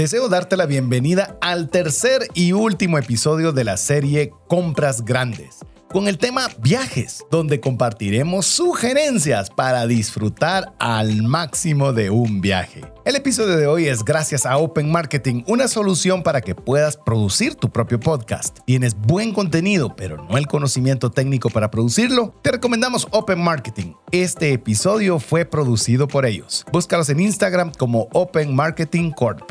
Deseo darte la bienvenida al tercer y último episodio de la serie Compras Grandes con el tema viajes, donde compartiremos sugerencias para disfrutar al máximo de un viaje. El episodio de hoy es gracias a Open Marketing, una solución para que puedas producir tu propio podcast. Tienes buen contenido, pero no el conocimiento técnico para producirlo. Te recomendamos Open Marketing. Este episodio fue producido por ellos. Búscalos en Instagram como Open Marketing Corp.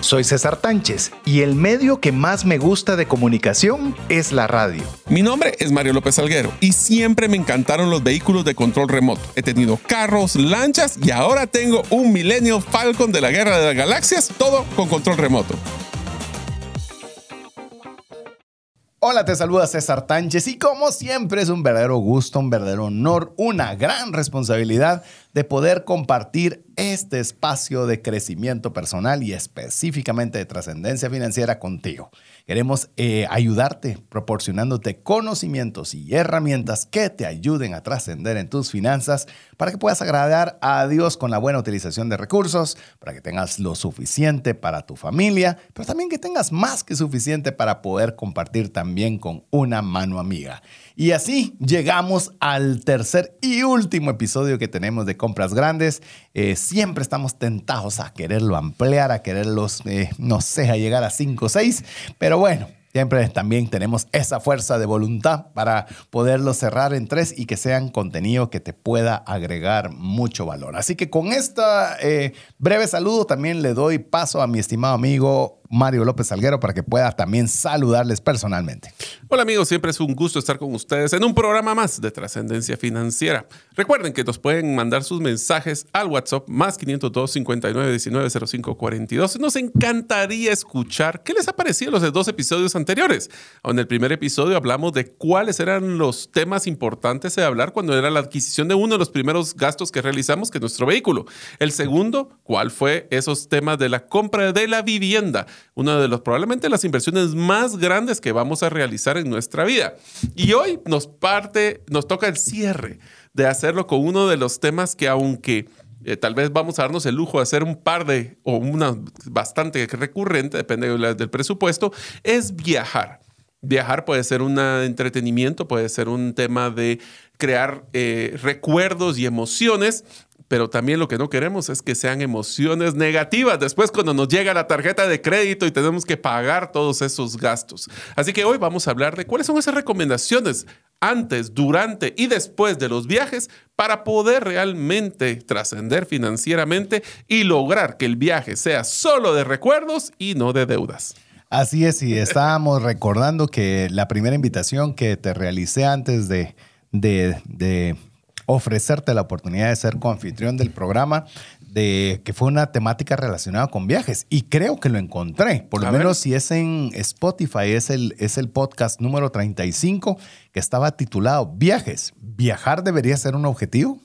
Soy César Tánchez y el medio que más me gusta de comunicación es la radio. Mi nombre es Mario López Alguero y siempre me encantaron los vehículos de control remoto. He tenido carros, lanchas y ahora tengo un Millennium Falcon de la Guerra de las Galaxias, todo con control remoto. Hola, te saluda César Tánchez y como siempre es un verdadero gusto, un verdadero honor, una gran responsabilidad de poder compartir este espacio de crecimiento personal y específicamente de trascendencia financiera contigo. Queremos eh, ayudarte proporcionándote conocimientos y herramientas que te ayuden a trascender en tus finanzas para que puedas agradar a Dios con la buena utilización de recursos, para que tengas lo suficiente para tu familia, pero también que tengas más que suficiente para poder compartir también con una mano amiga. Y así llegamos al tercer y último episodio que tenemos de Compras Grandes. Eh, siempre estamos tentados a quererlo ampliar, a quererlos, eh, no sé, a llegar a 5 o 6, pero bueno, Siempre también tenemos esa fuerza de voluntad para poderlo cerrar en tres y que sean contenido que te pueda agregar mucho valor. Así que con este breve saludo también le doy paso a mi estimado amigo Mario López Salguero para que pueda también saludarles personalmente. Hola amigos, siempre es un gusto estar con ustedes en un programa más de trascendencia financiera. Recuerden que nos pueden mandar sus mensajes al WhatsApp más 502 59 19 05 42. Nos encantaría escuchar qué les ha parecido los dos episodios anteriores. En el primer episodio hablamos de cuáles eran los temas importantes de hablar cuando era la adquisición de uno de los primeros gastos que realizamos, que es nuestro vehículo. El segundo, cuál fue esos temas de la compra de la vivienda una de los probablemente las inversiones más grandes que vamos a realizar en nuestra vida. Y hoy nos parte, nos toca el cierre de hacerlo con uno de los temas que aunque eh, tal vez vamos a darnos el lujo de hacer un par de o una bastante recurrente, depende del presupuesto, es viajar. Viajar puede ser un entretenimiento, puede ser un tema de crear eh, recuerdos y emociones pero también lo que no queremos es que sean emociones negativas después cuando nos llega la tarjeta de crédito y tenemos que pagar todos esos gastos. Así que hoy vamos a hablar de cuáles son esas recomendaciones antes, durante y después de los viajes para poder realmente trascender financieramente y lograr que el viaje sea solo de recuerdos y no de deudas. Así es, y estábamos recordando que la primera invitación que te realicé antes de, de, de ofrecerte la oportunidad de ser coanfitrión del programa, de que fue una temática relacionada con viajes. Y creo que lo encontré. Por lo menos si es en Spotify, es el, es el podcast número 35 que estaba titulado Viajes. ¿Viajar debería ser un objetivo?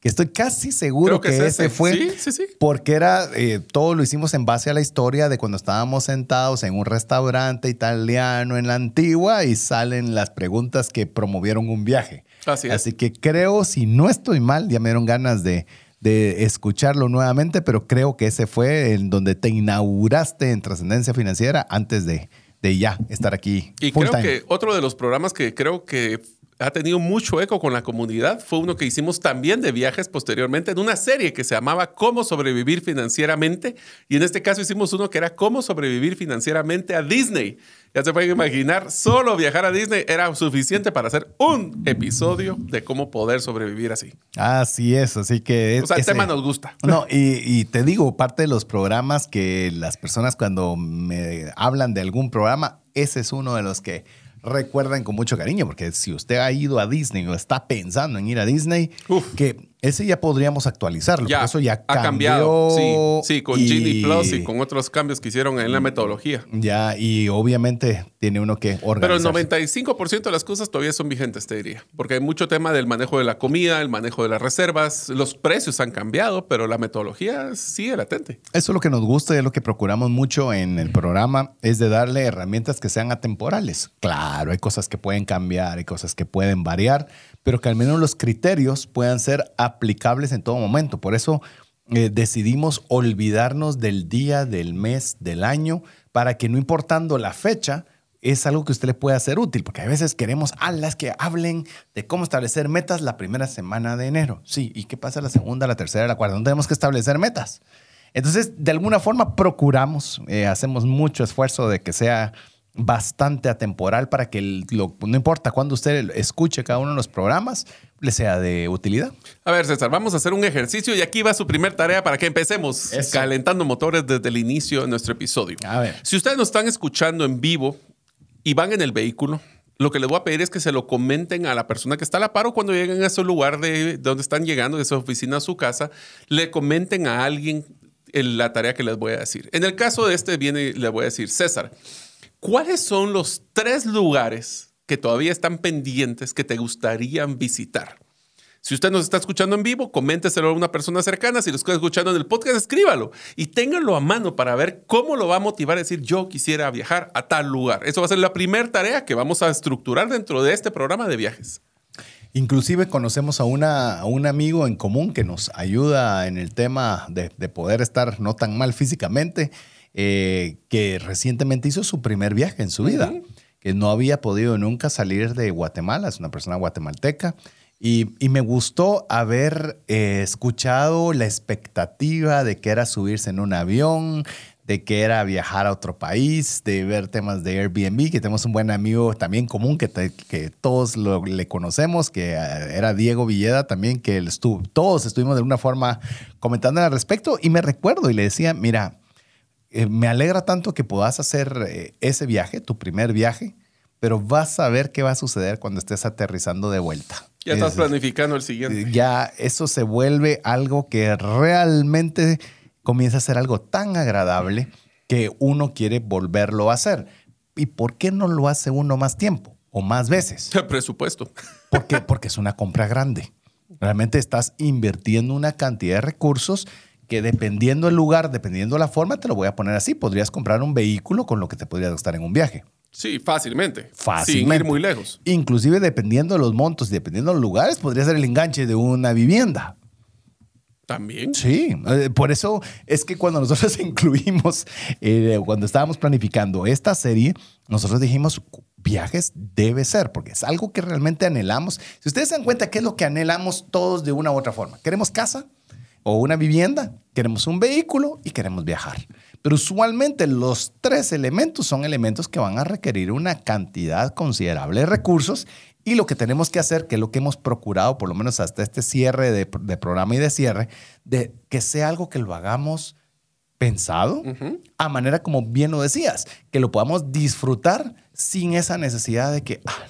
que estoy casi seguro que, ese, fue, sí, sí, sí. porque era, eh, todo lo hicimos en base a la historia de cuando estábamos sentados en un restaurante italiano en la antigua y salen las preguntas que promovieron un viaje. Así, Así que creo, si no estoy mal, ya me dieron ganas de, de escucharlo nuevamente, pero creo que ese fue en donde te inauguraste en trascendencia financiera antes de, de ya estar aquí. Y creo que otro de los programas que creo que ha tenido mucho eco con la comunidad. Fue uno que hicimos también de viajes posteriormente en una serie que se llamaba Cómo sobrevivir financieramente. Y en este caso hicimos uno que era Cómo sobrevivir financieramente a Disney. Ya se pueden imaginar, solo viajar a Disney era suficiente para hacer un episodio de cómo poder sobrevivir así. Así es, así que... o sea, el tema nos gusta. No, y, y te digo, parte de los programas que las personas cuando me hablan de algún programa, ese es uno de los que recuerdan con mucho cariño, porque si usted ha ido a Disney o está pensando en ir a Disney, que ese ya podríamos actualizarlo. Ya, eso ya ha cambió. cambiado. Sí, sí, con y- Plus y con otros cambios que hicieron en la metodología. Ya, y obviamente tiene uno que Pero el organizar. 95% de las cosas todavía son vigentes, te diría. Porque hay mucho tema del manejo de la comida, el manejo de las reservas. Los precios han cambiado, pero la metodología sigue latente. Eso es lo que nos gusta y es lo que procuramos mucho en el programa, es de darle herramientas que sean atemporales. Claro, hay cosas que pueden cambiar, hay cosas que pueden variar, pero que al menos los criterios puedan ser aplicables en todo momento. Por eso eh, decidimos olvidarnos del día, del mes, del año, para que no importando la fecha, es algo que usted le puede hacer útil, porque a veces queremos a las que hablen de cómo establecer metas la primera semana de enero. Sí, ¿y qué pasa la segunda, la tercera, la cuarta? No tenemos que establecer metas. Entonces, de alguna forma procuramos, eh, hacemos mucho esfuerzo de que sea bastante atemporal para que el- lo- no importa cuándo usted escuche cada uno de los programas, le sea de utilidad. A ver, César, vamos a hacer un ejercicio y aquí va su primer tarea para que empecemos Eso. calentando motores desde el inicio de nuestro episodio. A ver. Si ustedes nos están escuchando en vivo y van en el vehículo, lo que les voy a pedir es que se lo comenten a la persona que está a la paro cuando lleguen a ese lugar de donde están llegando, de su oficina a su casa, le comenten a alguien la tarea que les voy a decir. En el caso de este viene, le voy a decir, César, ¿cuáles son los tres lugares que todavía están pendientes que te gustarían visitar? Si usted nos está escuchando en vivo, coménteselo a una persona cercana. Si lo está escuchando en el podcast, escríbalo y ténganlo a mano para ver cómo lo va a motivar a decir yo quisiera viajar a tal lugar. Eso va a ser la primera tarea que vamos a estructurar dentro de este programa de viajes. Inclusive conocemos a, un amigo en común que nos ayuda en el tema de poder estar no tan mal físicamente, eh, que recientemente hizo su primer viaje en su vida, que no había podido nunca salir de Guatemala, es una persona guatemalteca. Y, y me gustó haber eh, escuchado la expectativa de que era subirse en un avión, de que era viajar a otro país, de ver temas de Airbnb, que tenemos un buen amigo también común que, te- que todos lo- le conocemos, que eh, era Diego Villeda también, que él estuvo, todos estuvimos de alguna forma comentando al respecto y me recuerdo y le decía, mira, eh, me alegra tanto que puedas hacer eh, ese viaje, tu primer viaje, pero vas a ver qué va a suceder cuando estés aterrizando de vuelta. Ya estás Es- planificando el siguiente. ya eso se vuelve algo que realmente comienza a ser algo tan agradable que uno quiere volverlo a hacer. ¿Y por qué no lo hace uno más tiempo o más veces? El presupuesto. ¿Por qué? Porque es una compra grande. Realmente estás invirtiendo una cantidad de recursos que dependiendo el lugar, dependiendo la forma, te lo voy a poner así. Podrías comprar un vehículo con lo que te podrías gastar en un viaje. Sí, fácilmente. Fácilmente. Sin ir muy lejos. Inclusive dependiendo de los montos y dependiendo de los lugares, podría ser el enganche de una vivienda. También. Sí, eh, por eso es que cuando nosotros incluimos, eh, cuando estábamos planificando esta serie, nosotros dijimos, viajes debe ser, porque es algo que realmente anhelamos. Si ustedes se dan cuenta, ¿qué es lo que anhelamos todos de una u otra forma? ¿Queremos casa o una vivienda? ¿Queremos un vehículo y queremos viajar? Pero usualmente los tres elementos son elementos que van a requerir una cantidad considerable de recursos y lo que tenemos que hacer, que es lo que hemos procurado, por lo menos hasta este cierre de, de programa y de cierre, de que sea algo que lo hagamos pensado, a manera como bien lo decías, que lo podamos disfrutar sin esa necesidad de que, ah,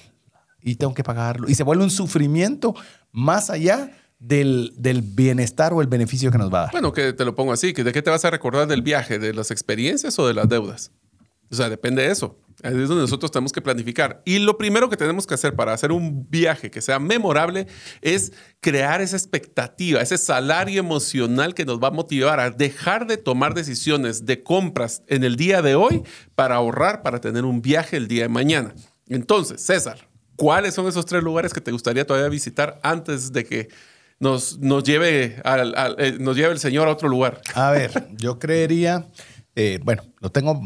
y tengo que pagarlo. Y se vuelve un sufrimiento más allá del, del bienestar o el beneficio que nos va a dar. Bueno, que te lo pongo así, que ¿de qué te vas a recordar del viaje? ¿De las experiencias o de las deudas? O sea, depende de eso. Es donde nosotros tenemos que planificar. Y lo primero que tenemos que hacer para hacer un viaje que sea memorable es crear esa expectativa, ese salario emocional que nos va a motivar a dejar de tomar decisiones de compras en el día de hoy para ahorrar para tener un viaje el día de mañana. Entonces, César, ¿cuáles son esos tres lugares que te gustaría todavía visitar antes de que nos, nos, lleve, al, al- eh, nos lleve el Señor a otro lugar? A ver, yo creería, eh, bueno, lo tengo,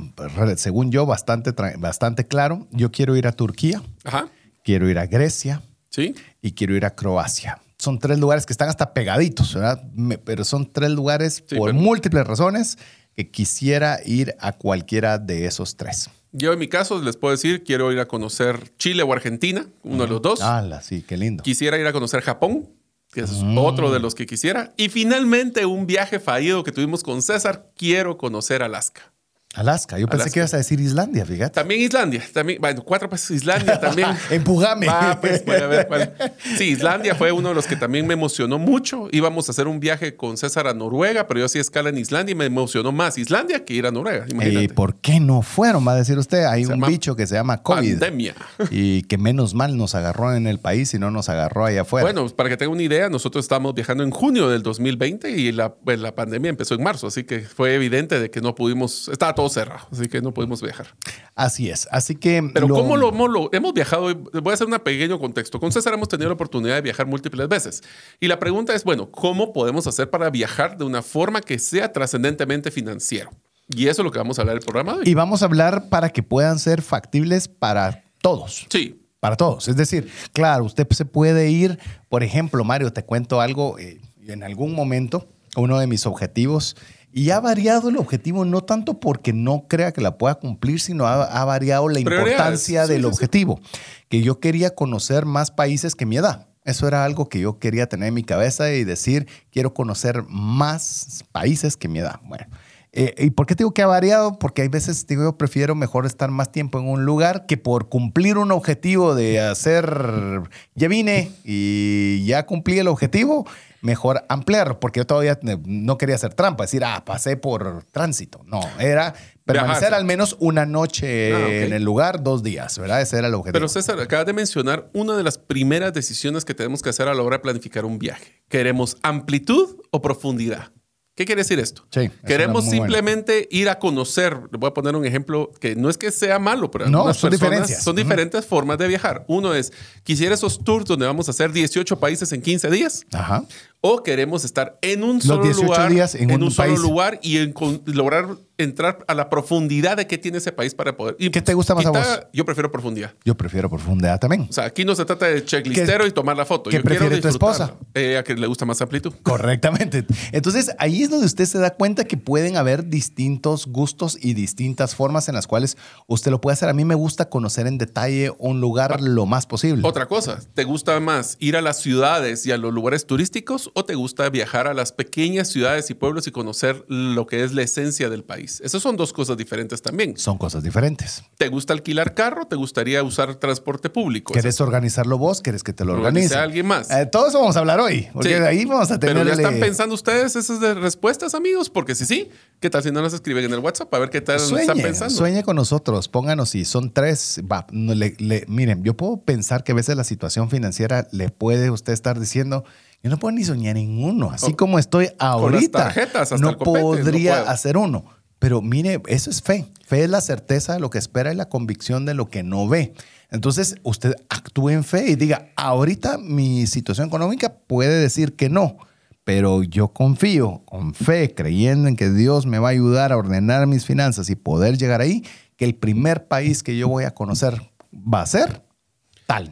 según yo, bastante, bastante claro. Yo quiero ir a Turquía, Ajá. quiero ir a Grecia ¿Sí? y quiero ir a Croacia. Son tres lugares que están hasta pegaditos, ¿verdad? Me- pero son tres lugares Sí, por pero- múltiples razones que quisiera ir a cualquiera de esos tres. Yo en mi caso les puedo decir, quiero ir a conocer Chile o Argentina, uno de los dos. ¡Hala! Sí, qué lindo. Quisiera ir a conocer Japón, que es otro de los que quisiera. Y finalmente un viaje fallido que tuvimos con César, quiero conocer Alaska. Alaska. Yo pensé que ibas a decir Islandia, fíjate. También Islandia, también, bueno, cuatro países Islandia también. Empujame. Pues, voy a ver cuál. Sí, Islandia fue uno de los que también me emocionó mucho. Íbamos a hacer un viaje con César a Noruega, pero yo hacía escala en Islandia y me emocionó más Islandia que ir a Noruega. Imagínate. ¿Y por qué no fueron? Va a decir usted. Hay Se un bicho que se llama COVID. Pandemia. Y que menos mal nos agarró en el país y no nos agarró allá afuera. Bueno, para que tenga una idea, nosotros estábamos viajando en junio del 2020 y la, pues, la pandemia empezó en marzo, así que fue evidente de que no pudimos, estaba todo cerrado, así que no pudimos viajar. Así es. Así que. Pero ¿cómo lo, hemos- lo- hemos viajado? Voy a hacer un pequeño contexto. Con César hemos tenido la oportunidad de viajar múltiples veces. Y la pregunta es, bueno, ¿cómo podemos hacer para viajar de una forma que sea trascendentemente financiero? Y eso es lo que vamos a hablar del programa de hoy. Y vamos a hablar para que puedan ser factibles para todos. sí, Para todos. Es decir, claro, usted se puede ir, por ejemplo, Mario, te cuento algo, eh, en algún momento, uno de mis objetivos, y ha variado el objetivo no tanto porque no crea que la pueda cumplir, sino ha, ha variado la importancia Sí, del sí, sí. objetivo, que yo quería conocer más países que mi edad. Eso era algo que yo quería tener en mi cabeza y decir, quiero conocer más países que mi edad. Bueno, eh, ¿Y por qué digo que ha variado? Porque hay veces digo yo prefiero mejor estar más tiempo en un lugar que por cumplir un objetivo de hacer, ya vine y ya cumplí el objetivo, mejor ampliarlo, porque yo todavía no quería hacer trampa, decir, ah, pasé por tránsito. No, era permanecer al menos una noche Ah, en el lugar, dos días, ¿verdad? Ese era el objetivo. Pero César, acabas de mencionar una de las primeras decisiones que tenemos que hacer a la hora de planificar un viaje. ¿Queremos amplitud o profundidad? ¿Qué quiere decir esto? Sí, Queremos bueno. simplemente ir a conocer. Le voy a poner un ejemplo que no es que sea malo, pero No, son personas diferencias. son diferentes formas de viajar. Uno es, quisiera esos tours donde vamos a hacer 18 países en 15 días. Ajá. O queremos estar en un solo 18 lugar, días en un solo país. lugar y en- con- lograr entrar a la profundidad de qué tiene ese país para poder. y ¿Qué te gusta más a vos? Yo prefiero profundidad. Yo prefiero profundidad también. O sea, aquí no se trata de checklistero y tomar la foto. qué Yo quiero prefiere tu esposa? Eh, a que le gusta más amplitud. Correctamente. Entonces, ahí es donde usted se da cuenta que pueden haber distintos gustos y distintas formas en las cuales usted lo puede hacer. A mí me gusta conocer en detalle un lugar lo más posible. Otra cosa, ¿te gusta más ir a las ciudades y a los lugares turísticos o te gusta viajar a las pequeñas ciudades y pueblos y conocer lo que es la esencia del país? Esas son dos cosas diferentes también. Son cosas diferentes. ¿Te gusta alquilar carro? ¿Te gustaría usar transporte público? ¿Querés organizarlo vos? ¿Querés que te lo Organice organice? a alguien más. Eh, todo eso vamos a hablar hoy. Porque Sí. de ahí vamos a tener. Pero ya están pensando ustedes esas de respuestas, amigos, porque si sí, ¿qué tal si no las escriben en el WhatsApp a ver qué tal están Sueñe, pensando? sueñe con nosotros, pónganos si son tres, va, le- miren, yo puedo pensar que a veces la situación financiera le puede usted estar diciendo, yo no puedo ni soñar en uno, así como estoy ahorita, tarjetas, hasta no copete, podría hacer uno. Pero mire, eso es fe. Fe es la certeza de lo que espera y la convicción de lo que no ve. Entonces, usted actúe en fe y diga, ahorita mi situación económica puede decir que no, pero yo confío con fe, creyendo en que Dios me va a ayudar a ordenar mis finanzas y poder llegar ahí, que el primer país que yo voy a conocer va a ser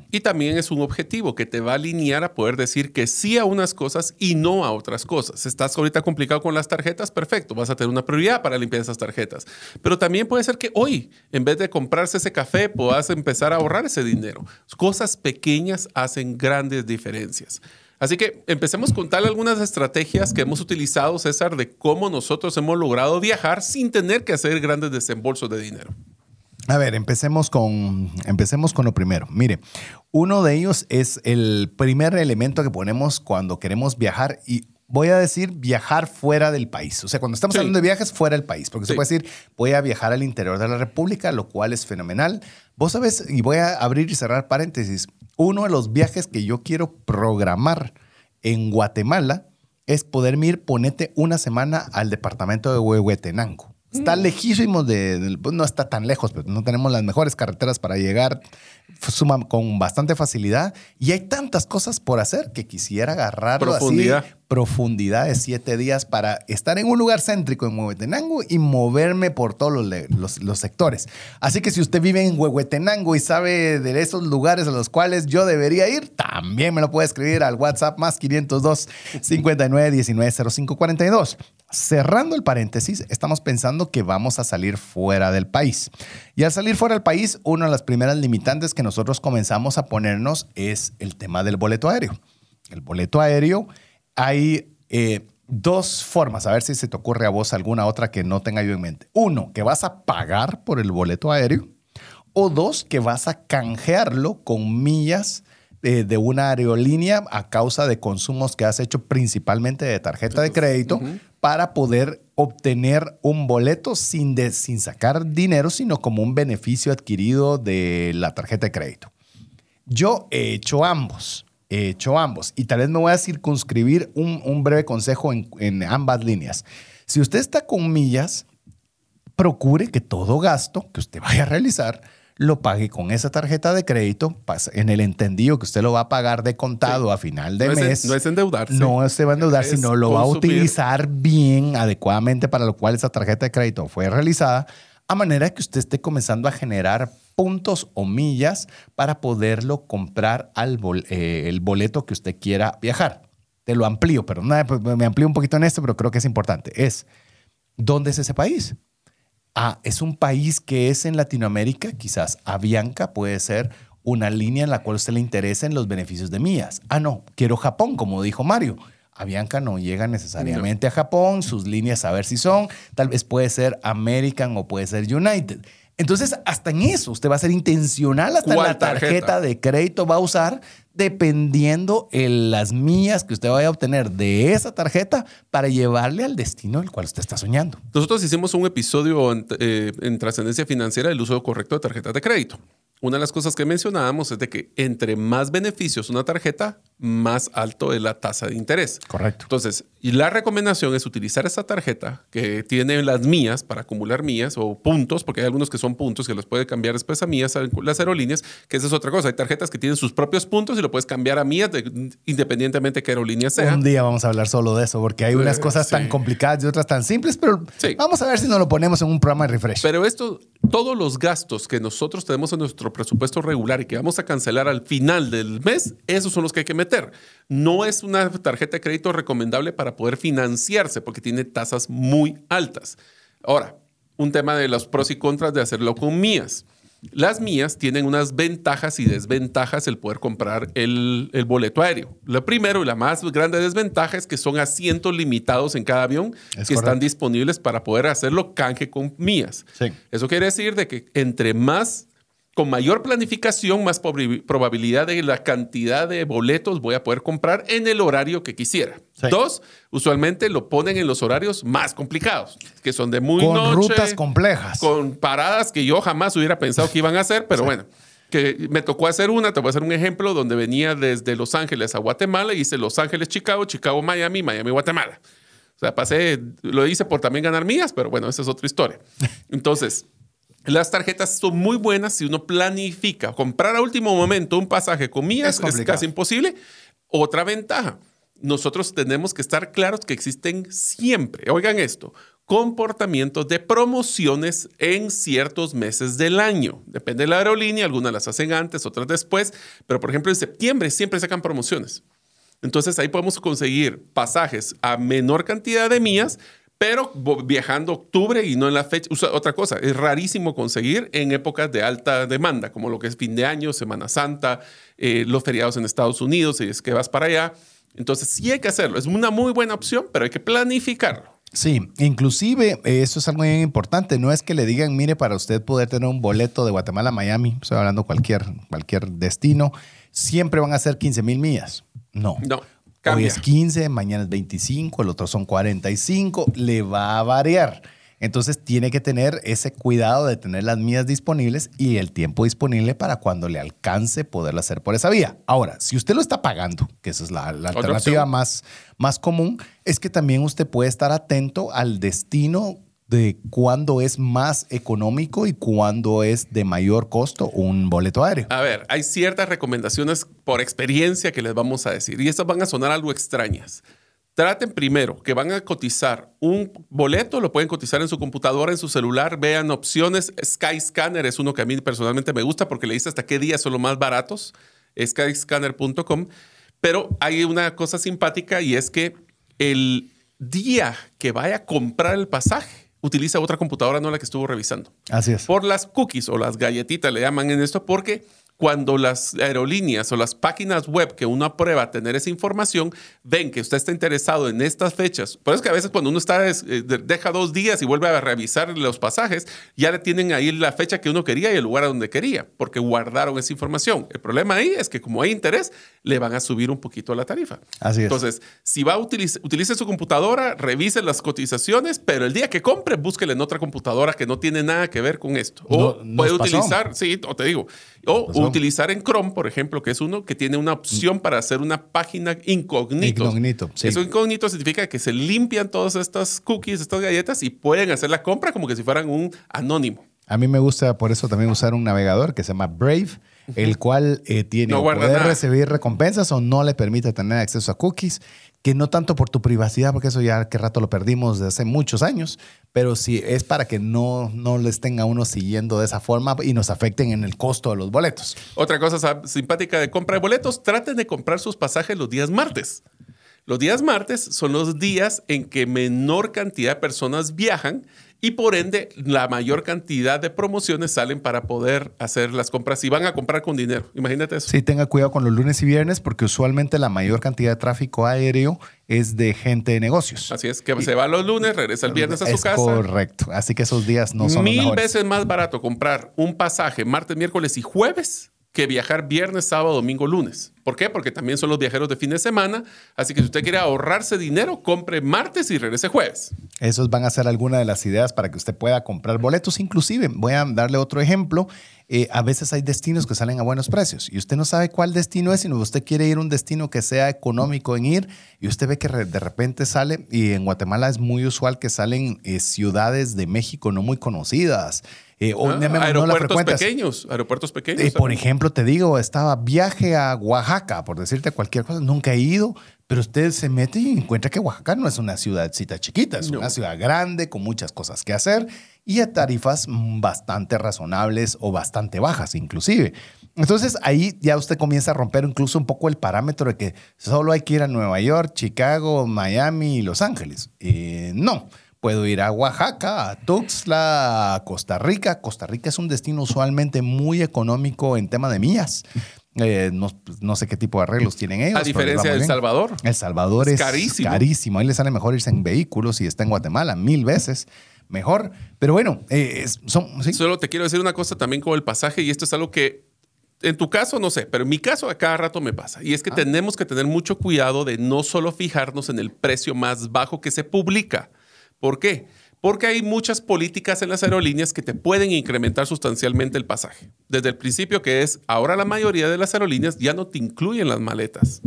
Y también es un objetivo que te va a alinear a poder decir que sí a unas cosas y no a otras cosas. Estás ahorita complicado con las tarjetas, perfecto, vas a tener una prioridad para limpiar esas tarjetas. Pero también puede ser que hoy, en vez de comprarse ese café, puedas empezar a ahorrar ese dinero. Cosas pequeñas hacen grandes diferencias. Así que empecemos con tal algunas estrategias que hemos utilizado, César, de cómo nosotros hemos logrado viajar sin tener que hacer grandes desembolsos de dinero. A ver, empecemos con, empecemos con lo primero. Mire, uno de ellos es el primer elemento que ponemos cuando queremos viajar y voy a decir viajar fuera del país. O sea, cuando estamos Sí. hablando de viajes fuera del país, porque se Sí. puede decir voy a viajar al interior de la República, lo cual es fenomenal. Vos sabes, y voy a abrir y cerrar paréntesis, uno de los viajes que yo quiero programar en Guatemala es poderme ir, ponete una semana al departamento de Huehuetenango. Está lejísimos de, del- pues, no está tan lejos, pero no tenemos las mejores carreteras para llegar suma- con bastante facilidad. Y hay tantas cosas por hacer que quisiera agarrarlo Profundidad. así, profundidad de siete días para estar en un lugar céntrico en Huehuetenango y moverme por todos los, los- los sectores. Así que si usted vive en Huehuetenango y sabe de esos lugares a los cuales yo debería ir, también me lo puede escribir al WhatsApp más 502 59 19 05 42. Cerrando el paréntesis, estamos pensando que vamos a salir fuera del país. Y al salir fuera del país, una de las primeras limitantes que nosotros comenzamos a ponernos es el tema del boleto aéreo. El boleto aéreo, hay, eh, dos formas, a ver si se te ocurre a vos alguna otra que no tenga yo en mente. Uno, que vas a pagar por el boleto aéreo. O dos, que vas a canjearlo con millas de, de una aerolínea a causa de consumos que has hecho principalmente de tarjeta de crédito para poder obtener un boleto sin, de- sin sacar dinero, sino como un beneficio adquirido de la tarjeta de crédito. Yo he hecho ambos. He hecho ambos. Y tal vez me voy a circunscribir un, un breve consejo en, en ambas líneas. Si usted está con millas, procure que todo gasto que usted vaya a realizar lo pague con esa tarjeta de crédito en el entendido que usted lo va a pagar de contado a final de No es en- mes. no es endeudarse. No se va a endeudar, Es sino lo va a consumir. utilizar bien, adecuadamente para lo cual esa tarjeta de crédito fue realizada, a manera que usted esté comenzando a generar puntos o millas para poderlo comprar al bol- eh, el boleto que usted quiera viajar. Te lo amplío, pues, me amplío un poquito en esto, pero creo que es importante. Es, ¿dónde es ese país? Ah, es un país que es en Latinoamérica, quizás Avianca puede ser una línea en la cual a usted le interesen los beneficios de millas. Ah, no, quiero Japón, como dijo Mario. Avianca no llega necesariamente a Japón, sus líneas a ver si son, tal vez puede ser American o puede ser United. Entonces, hasta en eso, usted va a ser intencional, hasta en ¿Cuál la tarjeta, tarjeta? de crédito va a usar, dependiendo el- las millas que usted vaya a obtener de esa tarjeta para llevarle al destino el cual usted está soñando. Nosotros hicimos un episodio en, eh, en trascendencia financiera del uso correcto de tarjetas de crédito. Una de las cosas que mencionábamos es de que entre más beneficios una tarjeta, más alto es la tasa de interés. Correcto. Entonces, y la recomendación es utilizar esa tarjeta que tiene las mías para acumular mías o puntos, porque hay algunos que son puntos que los puede cambiar después a mías las aerolíneas, que esa es otra cosa. Hay tarjetas que tienen sus propios puntos y lo puedes cambiar a mías de- independientemente de qué aerolínea sea. Un día vamos a hablar solo de eso, porque hay unas Eh, cosas tan complicadas y otras tan simples, pero Sí. vamos a ver si nos lo ponemos en un programa de refresh. Pero esto, todos los gastos que nosotros tenemos en nuestro presupuesto regular y que vamos a cancelar al final del mes, esos son los que hay que meter. No es una tarjeta de crédito recomendable para poder financiarse porque tiene tasas muy altas. Ahora, un tema de los pros y contras de hacerlo con mías. Las mías tienen unas ventajas y desventajas el poder comprar el, el boleto aéreo. Lo primero y la más grande desventaja es que son asientos limitados en cada avión Es que están disponibles para poder hacerlo canje con mías. Sí. Eso quiere decir de que entre más, con mayor planificación, más probabilidad de la cantidad de boletos voy a poder comprar en el horario que quisiera. Sí. Dos, usualmente lo ponen en los horarios más complicados, que son de muy Con noche, rutas complejas. con paradas que yo jamás hubiera pensado que iban a hacer, pero bueno. Que me tocó hacer una, te voy a hacer un ejemplo, donde venía desde Los Ángeles a Guatemala, hice Los Ángeles, Chicago, Chicago, Miami, Miami, Guatemala. O sea, pasé, lo hice por también ganar mías, pero bueno, esa es otra historia. Entonces, las tarjetas son muy buenas si uno planifica. Comprar a último momento un pasaje con Es mías es, casi imposible. Otra ventaja, nosotros tenemos que estar claros que existen siempre, oigan esto, comportamientos de promociones en ciertos meses del año. Depende de la aerolínea, algunas las hacen antes, otras después, pero por ejemplo en septiembre siempre sacan promociones. Entonces ahí podemos conseguir pasajes a menor cantidad de mías, pero viajando octubre y no en la fecha. O sea, otra cosa, es rarísimo conseguir en épocas de alta demanda, como lo que es fin de año, Semana Santa, eh, los feriados en Estados Unidos, si es que vas para allá. Entonces sí hay que hacerlo. Es una muy buena opción, pero hay que planificarlo. Sí, inclusive eso es algo bien importante. No es que le digan, mire, para usted poder tener un boleto de Guatemala a Miami, estoy hablando cualquier, cualquier destino, siempre van a ser 15 mil millas. No. No, Hoy cambia. es 15, mañana es 25, el otro son 45, le va a variar. Entonces tiene que tener ese cuidado de tener las millas disponibles y el tiempo disponible para cuando le alcance poderlo hacer por esa vía. Ahora, si usted lo está pagando, que esa es la, alternativa opción. más, más común, es que también usted puede estar atento al destino de cuándo es más económico y cuándo es de mayor costo un boleto aéreo. A ver, hay ciertas recomendaciones por experiencia que les vamos a decir y estas van a sonar algo extrañas. Traten primero que van a cotizar un boleto, lo pueden cotizar en su computadora, en su celular, vean opciones. Skyscanner es uno que a mí personalmente me gusta porque le dice hasta qué días son los más baratos, skyscanner.com. Pero hay una cosa simpática y es que el día que vaya a comprar el pasaje, utiliza otra computadora, no la que estuvo revisando Así es. por las cookies o las galletitas le llaman en esto, porque cuando las aerolíneas o las páginas web que uno aprueba tener esa información ven que usted está interesado en estas fechas, por eso es que a veces cuando uno está, eh, deja dos días y vuelve a revisar los pasajes, ya le tienen ahí la fecha que uno quería y el lugar a donde quería, porque guardaron esa información. El problema ahí es que como hay interés, le van a subir un poquito la tarifa. Así es. Entonces, si va a utilizar, utilice su computadora, revise las cotizaciones, pero el día que compre, búsquele en otra computadora que no tiene nada que ver con esto. O No- puede pasó. utilizar, sí, o te digo, o Utilizar en Chrome, por ejemplo, que es uno que tiene una opción para hacer una página incógnito. Incógnito, sí. Eso incógnito significa que se limpian todas estas cookies, estas galletas y pueden hacer la compra como que si fueran un anónimo. A mí me gusta por eso también usar un navegador que se llama Brave, el cual eh, tiene No poder nada. recibir recompensas o no le permite tener acceso a cookies, que no tanto por tu privacidad, porque eso ya que rato lo perdimos desde hace muchos años, pero sí es para que no, no les tenga uno siguiendo de esa forma y nos afecten en el costo de los boletos. Otra cosa sa- simpática de compra de boletos, traten de comprar sus pasajes los días martes. Los días martes son los días en que menor cantidad de personas viajan y por ende la mayor cantidad de promociones salen para poder hacer las compras y van a comprar con dinero. Imagínate eso. Sí, tenga cuidado con los lunes y viernes porque usualmente la mayor cantidad de tráfico aéreo es de gente de negocios. Así es que se va los lunes, regresa el viernes a su es casa. correcto. Así que esos días no son Mil veces más barato comprar un pasaje martes, miércoles y jueves que viajar viernes, sábado, domingo, lunes. ¿Por qué? Porque también son los viajeros de fin de semana. Así que si usted quiere ahorrarse dinero, compre martes y regrese jueves. Esos van a ser algunas de las ideas para que usted pueda comprar boletos. Inclusive, voy a darle otro ejemplo. Eh, a veces hay destinos que salen a buenos precios y usted no sabe cuál destino es, sino usted quiere ir a un destino que sea económico en ir y usted ve que de repente sale, y en Guatemala es muy usual que salen eh, ciudades de México no muy conocidas. Eh, o Ah, no aeropuertos pequeños, aeropuertos pequeños. Eh, por ejemplo, te digo, estaba viaje a Oaxaca, por decirte cualquier cosa, nunca he ido, pero usted se mete y encuentra que Oaxaca no es una ciudadcita chiquita, es No. una ciudad grande con muchas cosas que hacer y a tarifas mm, bastante razonables o bastante bajas inclusive. Entonces ahí ya usted comienza a romper incluso un poco el parámetro de que solo hay que ir a Nueva York, Chicago, Miami y Los Ángeles. Eh, no. Puedo ir a Oaxaca, a Tuxtla, a Costa Rica. Costa Rica es un destino usualmente muy económico en tema de millas. Eh, no, no sé qué tipo de arreglos tienen ellos. A les diferencia de El. Salvador. El Salvador Es es, carísimo. carísimo. Ahí le sale mejor irse en vehículos y está en Guatemala mil veces mejor. Pero bueno, eh, es- son, sí. Solo te quiero decir una cosa también con el pasaje y esto es algo que en tu caso no sé, pero en mi caso a cada rato me pasa. Y es que tenemos que tener mucho cuidado de no solo fijarnos en el precio más bajo que se publica. ¿Por qué? Porque hay muchas políticas en las aerolíneas que te pueden incrementar sustancialmente el pasaje. Desde el principio que es, ahora la mayoría de las aerolíneas ya no te incluyen las maletas.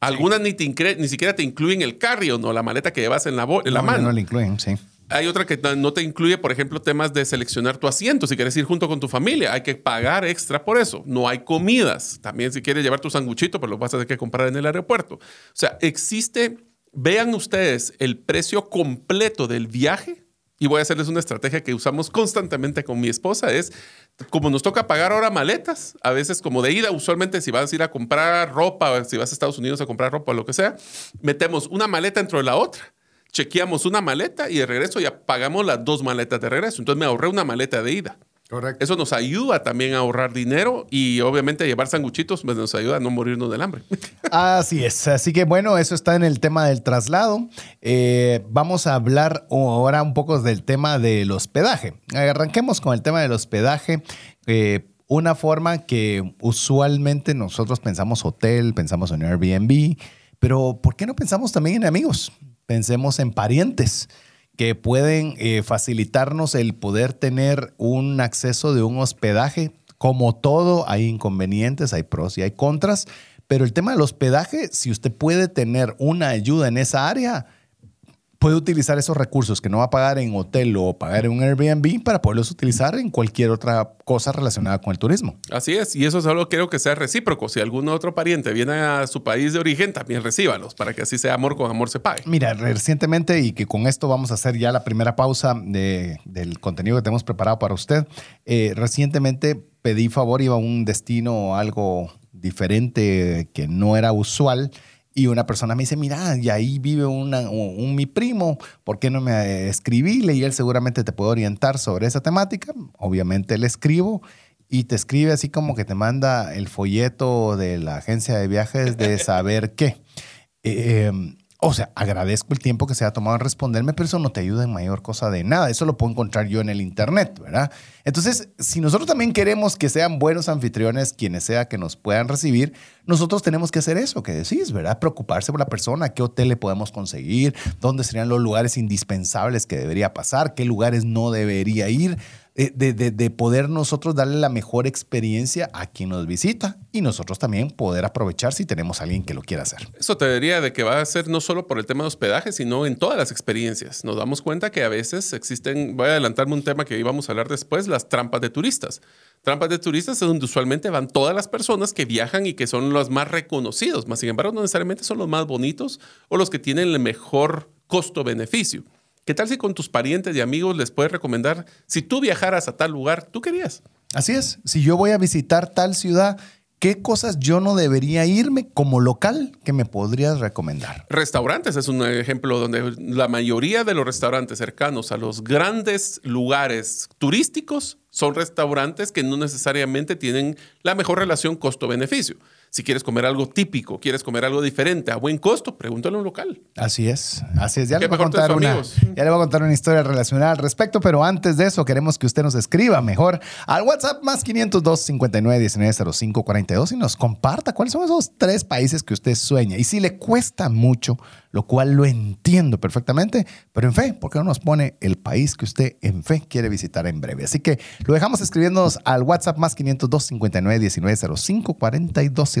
Algunas ni, te ni siquiera te incluyen el carry no la maleta que llevas en la, bo- en la No, mano. No le incluyen, sí. Hay otra que no- no te incluye, por ejemplo, temas de seleccionar tu asiento. Si quieres ir junto con tu familia, hay que pagar extra por eso. No hay comidas. También si quieres llevar tu sanguchito, pues lo vas a tener que comprar en el aeropuerto. O sea, existe, vean ustedes el precio completo del viaje. Y voy a hacerles una estrategia que usamos constantemente con mi esposa. Es, como nos toca pagar ahora maletas, a veces como de ida, usualmente si vas a ir a comprar ropa, si vas a Estados Unidos a comprar ropa o lo que sea, metemos una maleta dentro de la otra chequeamos una maleta y de regreso ya pagamos las dos maletas de regreso. Entonces me ahorré una maleta de ida. Correcto. Eso nos ayuda también a ahorrar dinero y obviamente llevar sanguchitos pues, nos ayuda a no morirnos del hambre. Así es. Así que bueno, eso está en el tema del traslado. Eh, vamos a hablar ahora un poco del tema del hospedaje. Arranquemos con el tema del hospedaje. Eh, una forma que usualmente nosotros pensamos hotel, pensamos en Airbnb, pero ¿por qué no pensamos también en amigos? Pensemos en parientes que pueden eh, facilitarnos el poder tener un acceso de un hospedaje. Como todo, hay inconvenientes, hay pros y hay contras, pero el tema del hospedaje, si usted puede tener una ayuda en esa área, puede utilizar esos recursos que no va a pagar en hotel o pagar en un Airbnb para poderlos utilizar en cualquier otra cosa relacionada con el turismo. Así es, y eso solo quiero que sea recíproco. Si algún otro pariente viene a su país de origen, también recíbalos para que así sea amor con amor se pague. Mira, recientemente, y que con esto vamos a hacer ya la primera pausa de- del contenido que tenemos preparado para usted, eh, recientemente pedí favor, iba a un destino algo diferente que no era usual. Y una persona me dice, mira, y ahí vive una- un, mi primo, ¿por qué no me escribí? Y él seguramente te puede orientar sobre esa temática. Obviamente le escribo y te escribe así como que te manda el folleto de la agencia de viajes de saber qué. Eh, em, o sea, agradezco el tiempo que se ha tomado en responderme, pero eso no te ayuda en mayor cosa de nada. Eso lo puedo encontrar yo en el Internet, ¿verdad? Entonces, si nosotros también queremos que sean buenos anfitriones, quienes sea que nos puedan recibir, nosotros tenemos que hacer eso que decís, ¿verdad? Preocuparse por la persona, qué hotel le podemos conseguir, dónde serían los lugares indispensables que debería pasar, qué lugares no debería ir. Eh, de, de, poder nosotros darle la mejor experiencia a quien nos visita y nosotros también poder aprovechar si tenemos alguien que lo quiera hacer. Eso te diría de que va a ser no solo por el tema de hospedaje, sino en todas las experiencias. Nos damos cuenta que a veces existen, voy a adelantarme un tema que íbamos a hablar después, las trampas de turistas. Trampas de turistas es donde usualmente van todas las personas que viajan y que son los más reconocidos, más sin embargo no necesariamente son los más bonitos o los que tienen el mejor costo-beneficio. ¿Qué tal si con tus parientes y amigos les puedes recomendar, si tú viajaras a tal lugar, tú querías? Así es, si yo voy a visitar tal ciudad, ¿qué cosas yo no debería irme como local que me podrías recomendar? Restaurantes es un ejemplo donde la mayoría de los restaurantes cercanos a los grandes lugares turísticos son restaurantes que no necesariamente tienen la mejor relación costo-beneficio. Si quieres comer algo típico, quieres comer algo diferente a buen costo, pregúntale a un local. Así es, así es. Ya le, voy a contar una, ya le voy a contar una historia relacionada al respecto, pero antes de eso queremos que usted nos escriba mejor al WhatsApp más 502 59 19 05 42 y nos comparta cuáles son esos tres países que usted sueña. Y si le cuesta mucho lo cual lo entiendo perfectamente, pero en fe, porque no nos pone el país que usted en fe quiere visitar en breve? Así que lo dejamos escribiéndonos al WhatsApp más 502 59 19 05 42 y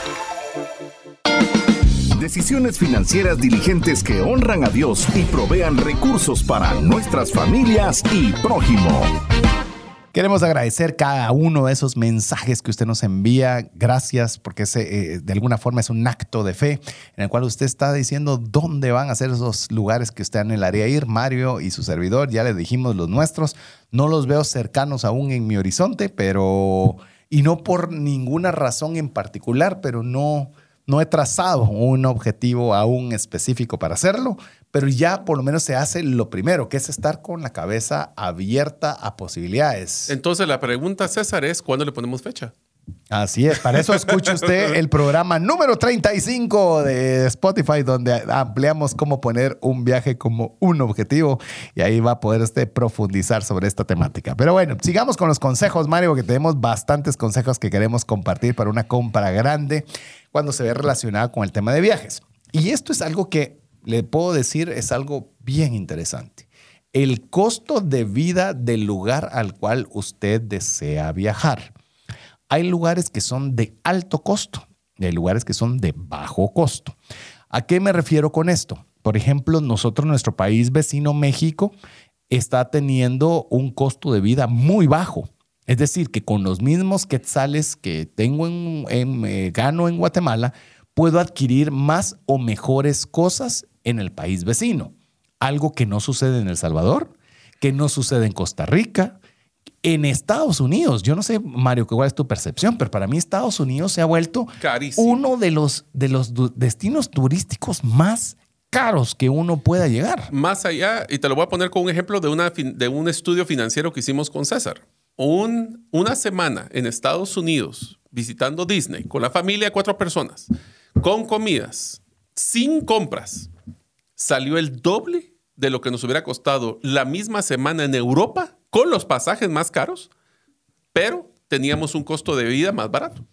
Decisiones financieras diligentes que honran a Dios y provean recursos para nuestras familias y prójimo. Queremos agradecer cada uno de esos mensajes que usted nos envía. Gracias, porque ese, eh, de alguna forma es un acto de fe en el cual usted está diciendo dónde van a ser esos lugares que usted anhelaría ir. Mario y su servidor, ya le dijimos los nuestros. No los veo cercanos aún en mi horizonte, pero. Y no por ninguna razón en particular, pero no no he trazado un objetivo aún específico para hacerlo, pero ya por lo menos se hace lo primero, que es estar con la cabeza abierta a posibilidades. Entonces la pregunta, César, es ¿cuándo le ponemos fecha? Así es, para eso escucha usted el programa número 35 de Spotify, donde ampliamos cómo poner un viaje como un objetivo y ahí va a poder usted profundizar sobre esta temática. Pero bueno, sigamos con los consejos, Mario, que tenemos bastantes consejos que queremos compartir para una compra grande cuando se ve relacionada con el tema de viajes. Y esto es algo que le puedo decir es algo bien interesante. El costo de vida del lugar al cual usted desea viajar. Hay lugares que son de alto costo y hay lugares que son de bajo costo. ¿A qué me refiero con esto? Por ejemplo, nosotros, nuestro país vecino México, está teniendo un costo de vida muy bajo. Es decir, que con los mismos quetzales que tengo en, eh, gano en Guatemala, puedo adquirir más o mejores cosas en el país vecino. Algo que no sucede en El Salvador, que no sucede en Costa Rica, en Estados Unidos, yo no sé, Mario, cuál es tu percepción, pero para mí Estados Unidos se ha vuelto uno de los, de los destinos turísticos más caros que uno pueda llegar. Más allá, y te lo voy a poner con un ejemplo de, una, de un estudio financiero que hicimos con César. Un, una semana en Estados Unidos visitando Disney con la familia cuatro personas, con comidas, sin compras, salió el doble de lo que nos hubiera costado la misma semana en Europa con los pasajes más caros, pero teníamos un costo de vida más barato.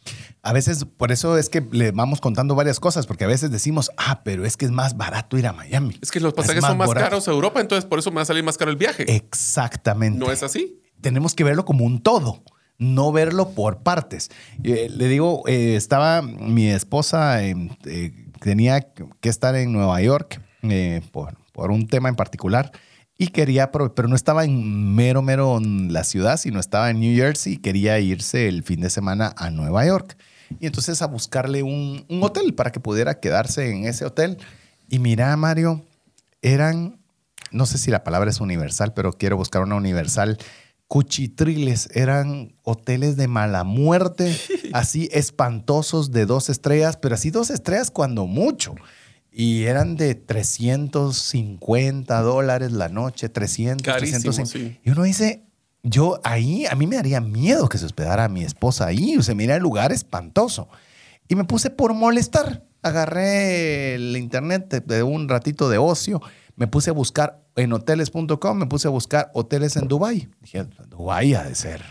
A veces, por eso es que le vamos contando varias cosas, porque a veces decimos, ah, pero es que es más barato ir a Miami. Es que los pasajes son más barato. caros a Europa, entonces por eso me va a salir más caro el viaje. Exactamente. ¿No es así? Tenemos que verlo como un todo, no verlo por partes. Eh, le digo, eh, estaba mi esposa, eh, eh, tenía que estar en Nueva York por, por un tema en particular y quería, pero no estaba en mero, mero en la ciudad, sino estaba en New Jersey y quería irse el fin de semana a Nueva York. Y entonces a buscarle un, un hotel para que pudiera quedarse en ese hotel. Y mira, Mario, eran, no sé si la palabra es universal, pero quiero buscar una universal. Cuchitriles, eran hoteles de mala muerte, así espantosos de dos estrellas, pero así dos estrellas cuando mucho. Y eran de 350 dólares la noche, 300, Carísimo, 350. sí. Y uno dice, yo ahí, a mí me daría miedo que se hospedara a mi esposa ahí. O sea, mira el lugar espantoso. Y me puse por molestar. Agarré el internet de, un ratito de ocio. Me puse a buscar en hoteles.com, me puse a buscar hoteles en Dubai. Dije, Dubai ha de ser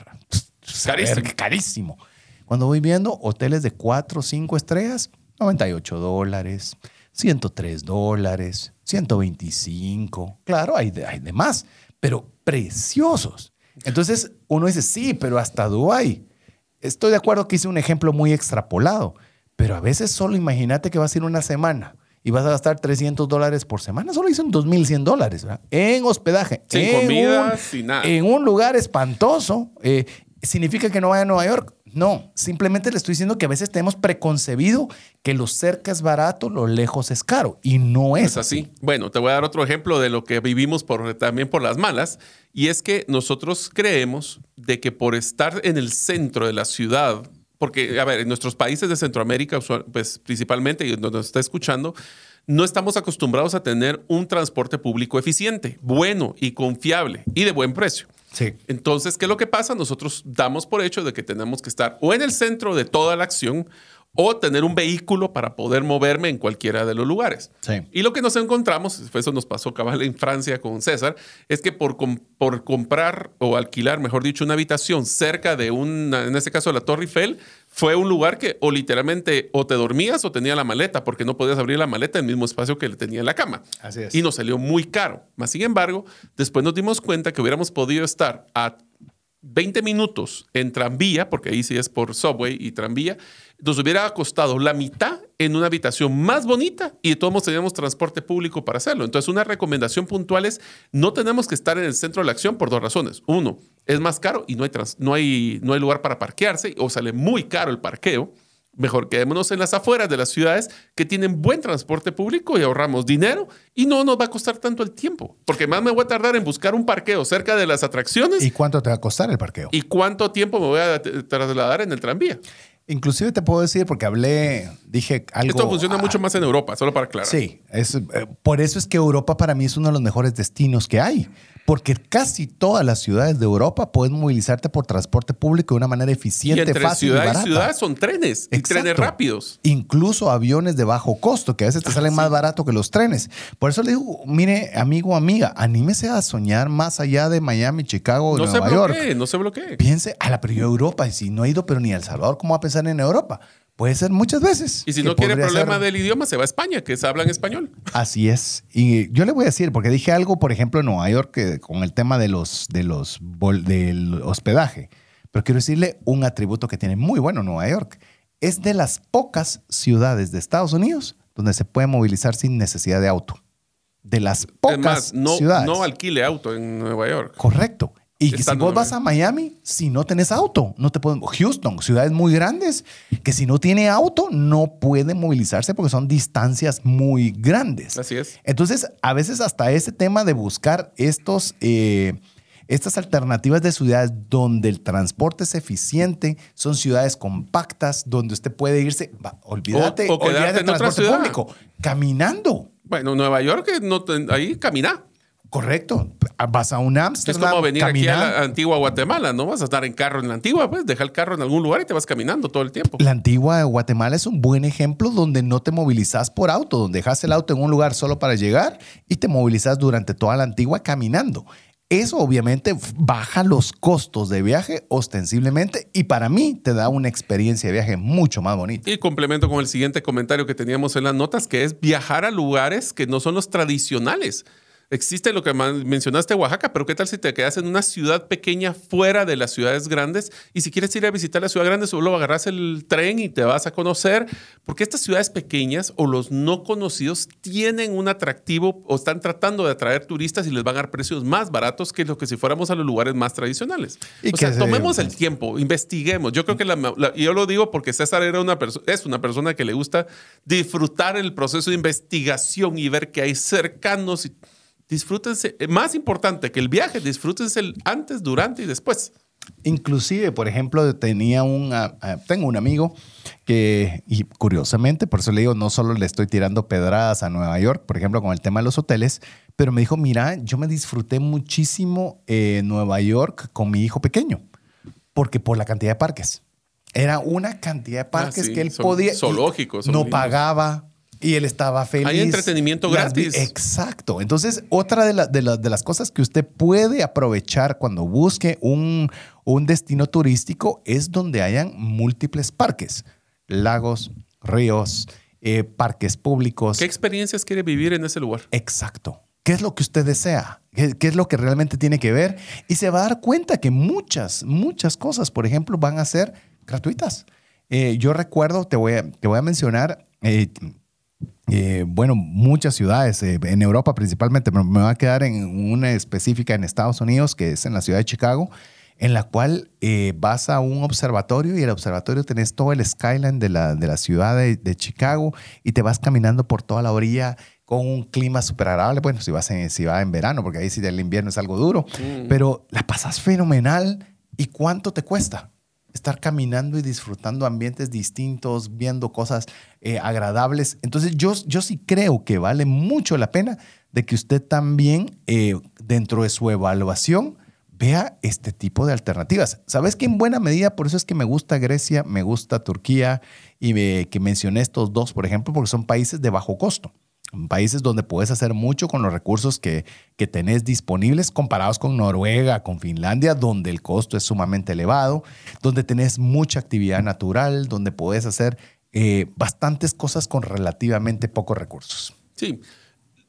Carísimo. carísimo. Cuando voy viendo hoteles de 4 o 5 estrellas, 98 dólares, 103 dólares, 125. Claro, hay de, hay de más, pero preciosos. Entonces uno dice, sí, pero hasta Dubái. Estoy de acuerdo que hice un ejemplo muy extrapolado, pero a veces solo imagínate que vas a ir una semana y vas a gastar 300 dólares por semana. Solo hice un 2.100 dólares ¿verdad? en hospedaje. Sin en comida, un- sin nada. En un lugar espantoso. Eh, ¿Significa que no vaya a Nueva York? No, simplemente le estoy diciendo que a veces tenemos preconcebido que lo cerca es barato, lo lejos es caro. Y no es, Es así. Bueno, te voy a dar otro ejemplo de lo que vivimos por, también por las malas. Y es que nosotros creemos de que por estar en el centro de la ciudad, porque, a ver, en nuestros países de Centroamérica, pues principalmente, y donde nos está escuchando, no estamos acostumbrados a tener un transporte público eficiente, bueno y confiable y de buen precio. Sí. Entonces, ¿qué es lo que pasa? Nosotros damos por hecho de que tenemos que estar o en el centro de toda la acción o tener un vehículo para poder moverme en cualquiera de los lugares. Sí. Y lo que nos encontramos, eso nos pasó cabal en Francia con César, es que por, com- por comprar o alquilar, mejor dicho, una habitación cerca de una, en este caso la Torre Eiffel, fue un lugar que o literalmente o te dormías o tenía la maleta, porque no podías abrir la maleta en el mismo espacio que le tenía en la cama. Así es. Y nos salió muy caro. Más sin embargo, después nos dimos cuenta que hubiéramos podido estar a 20 minutos en tranvía, porque ahí sí es por subway y tranvía, nos hubiera costado la mitad en una habitación más bonita y todos teníamos transporte público para hacerlo. Entonces, una recomendación puntual es no tenemos que estar en el centro de la acción por dos razones. Uno, es más caro y no hay, no hay, no hay lugar para parquearse o sale muy caro el parqueo. Mejor quedémonos en las afueras de las ciudades que tienen buen transporte público y ahorramos dinero y no nos va a costar tanto el tiempo. Porque más me voy a tardar en buscar un parqueo cerca de las atracciones ¿Y cuánto te va a costar el parqueo? y cuánto tiempo me voy a trasladar en el tranvía. Inclusive te puedo decir, porque hablé, dije algo... Esto funciona ah, mucho más en Europa, solo para aclarar. Sí, es, eh, por eso es que Europa para mí es uno de los mejores destinos que hay, porque casi todas las ciudades de Europa pueden movilizarte por transporte público de una manera Y eficiente, entre fácil ciudad y y barata. ciudad son trenes y Exacto. trenes rápidos. Incluso aviones de bajo costo, que a veces te salen más barato que los trenes. Por eso le digo, mire, amigo, amiga, anímese a soñar más allá de Miami, Chicago No se Nueva York. bloquee, no se bloquee. Piense, a la pero yo a Europa, y si no he ido, pero ni a El Salvador, ¿cómo va a pensar en Europa? Puede ser muchas veces. Y si no quiere problema ser- del idioma, se va a España, que se habla en español. Así es. Y yo le voy a decir, porque dije algo, por ejemplo, en Nueva York, que, con el tema de los, de los del hospedaje. Pero quiero decirle un atributo que tiene muy bueno Nueva York. Es de las pocas ciudades de Estados Unidos donde se puede movilizar sin necesidad de auto. De las pocas es más, no, ciudades. no alquile auto en Nueva York. Correcto. Y si vos vas a Miami, si no tenés auto, no te pueden. Houston, ciudades muy grandes, que si no tiene auto, no puede movilizarse porque son distancias muy grandes. Así es. Entonces, a veces hasta ese tema de buscar estos, eh, estas alternativas de ciudades donde el transporte es eficiente, son ciudades compactas, donde usted puede irse, va, olvídate, O- o olvídate del transporte público, caminando. Bueno, Nueva York, eh, no ahí camina. Correcto. Vas a un Es Amsterdam. como venir aquí a la antigua Guatemala. No vas a estar en carro en la antigua, pues deja el carro en algún lugar y te vas caminando todo el tiempo. La antigua Guatemala es un buen ejemplo donde no te movilizas por auto, donde dejas el auto en un lugar solo para llegar y te movilizas durante toda la antigua caminando. Eso obviamente baja los costos de viaje ostensiblemente y para mí te da una experiencia de viaje mucho más bonita. Y complemento con el siguiente comentario que teníamos en las notas, que es viajar a lugares que no son los tradicionales. Existe lo que mencionaste Oaxaca, pero ¿qué tal si te quedas en una ciudad pequeña fuera de las ciudades grandes? Y si quieres ir a visitar la ciudad grande, solo agarras el tren y te vas a conocer, porque estas ciudades pequeñas o los no conocidos tienen un atractivo o están tratando de atraer turistas y les van a dar precios más baratos que lo que si fuéramos a los lugares más tradicionales. Y o sea, tomemos el tiempo, investiguemos. Yo creo que la, yo lo digo porque César era una es una persona que le gusta disfrutar el proceso de investigación y ver que hay cercanos y disfrútense, eh, más importante que el viaje, disfrútense el antes, durante y después. Inclusive, por ejemplo, tenía un, ah, ah, tengo un amigo que, y curiosamente, por eso le digo, no solo le estoy tirando pedradas a Nueva York, por ejemplo, con el tema de los hoteles, pero me dijo, mira, yo me disfruté muchísimo en Nueva York con mi hijo pequeño, porque por la cantidad de parques. Era una cantidad de ah, parques que él podía... Zoológicos. No pagaba, y él estaba feliz. Hay entretenimiento gratis. Exacto. Entonces, otra de, de, las cosas que usted puede aprovechar cuando busque un, un destino turístico es donde hayan múltiples parques, lagos, ríos, eh, parques públicos. ¿Qué experiencias quiere vivir en ese lugar? Exacto. ¿Qué es lo que usted desea? ¿Qué, es lo que realmente tiene que ver? Y se va a dar cuenta que muchas, muchas cosas, por ejemplo, van a ser gratuitas. Eh, yo recuerdo, te voy a, te voy a mencionar, eh, eh, bueno, muchas ciudades, eh, en Europa principalmente, pero me voy a quedar en una específica en Estados Unidos, que es en la ciudad de Chicago, en la cual eh, vas a un observatorio y el observatorio tenés todo el skyline de la, de la ciudad de, Chicago y te vas caminando por toda la orilla con un clima súper agradable. Bueno, si vas, en, si vas en verano, porque ahí sí el invierno es algo duro, mm. pero la pasas fenomenal. ¿Y cuánto te cuesta? Estar caminando y disfrutando ambientes distintos, viendo cosas eh, agradables. Entonces yo, yo sí creo que vale mucho la pena de que usted también eh, dentro de su evaluación vea este tipo de alternativas. Sabes que en buena medida, por eso es que me gusta Grecia, me gusta Turquía y que mencioné estos dos, por ejemplo, porque son países de bajo costo países donde puedes hacer mucho con los recursos que, que tenés disponibles comparados con Noruega, con Finlandia, donde el costo es sumamente elevado, donde tenés mucha actividad natural, donde puedes hacer eh, bastantes cosas con relativamente pocos recursos. Sí,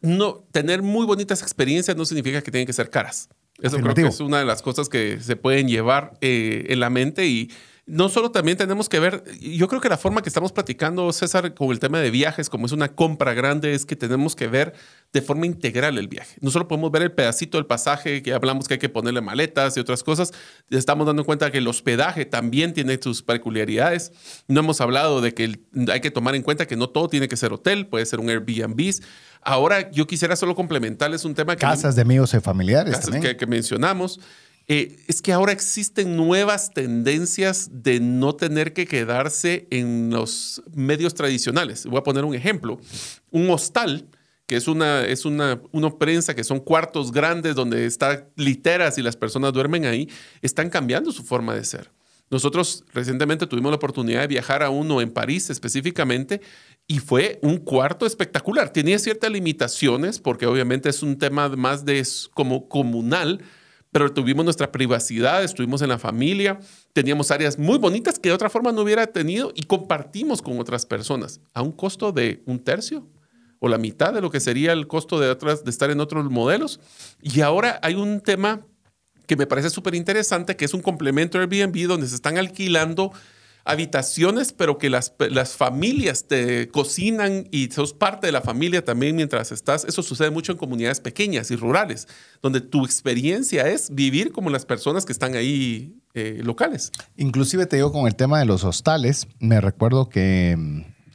no, tener muy bonitas experiencias no significa que tienen que ser caras. Eso creo que es una de las cosas que se pueden llevar eh, en la mente y no solo también tenemos que ver, yo creo que la forma que estamos platicando, César, con el tema de viajes, como es una compra grande, es que tenemos que ver de forma integral el viaje. No solo podemos ver el pedacito del pasaje, que hablamos que hay que ponerle maletas y otras cosas, estamos dando cuenta que el hospedaje también tiene sus peculiaridades. No hemos hablado de que hay que tomar en cuenta que no todo tiene que ser hotel, puede ser un Airbnb. Ahora yo quisiera solo complementarles un tema que... Casas de amigos y familiares. también. que mencionamos. Eh, es que ahora existen nuevas tendencias de no tener que quedarse en los medios tradicionales. Voy a poner un ejemplo. Un hostal, que es una, es una, una prensa que son cuartos grandes donde están literas y las personas duermen ahí, están cambiando su forma de ser. Nosotros recientemente tuvimos la oportunidad de viajar a uno en París específicamente y fue un cuarto espectacular. Tenía ciertas limitaciones porque obviamente es un tema más de como comunal, pero tuvimos nuestra privacidad, estuvimos en la familia, teníamos áreas muy bonitas que de otra forma no hubiera tenido y compartimos con otras personas a un costo de un tercio o la mitad de lo que sería el costo de, otras, de estar en otros modelos. Y ahora hay un tema que me parece súper interesante, que es un complemento Airbnb donde se están alquilando habitaciones, pero que las, las familias te cocinan y sos parte de la familia también mientras estás. Eso sucede mucho en comunidades pequeñas y rurales, donde tu experiencia es vivir como las personas que están ahí eh, locales. Inclusive te digo con el tema de los hostales, me recuerdo que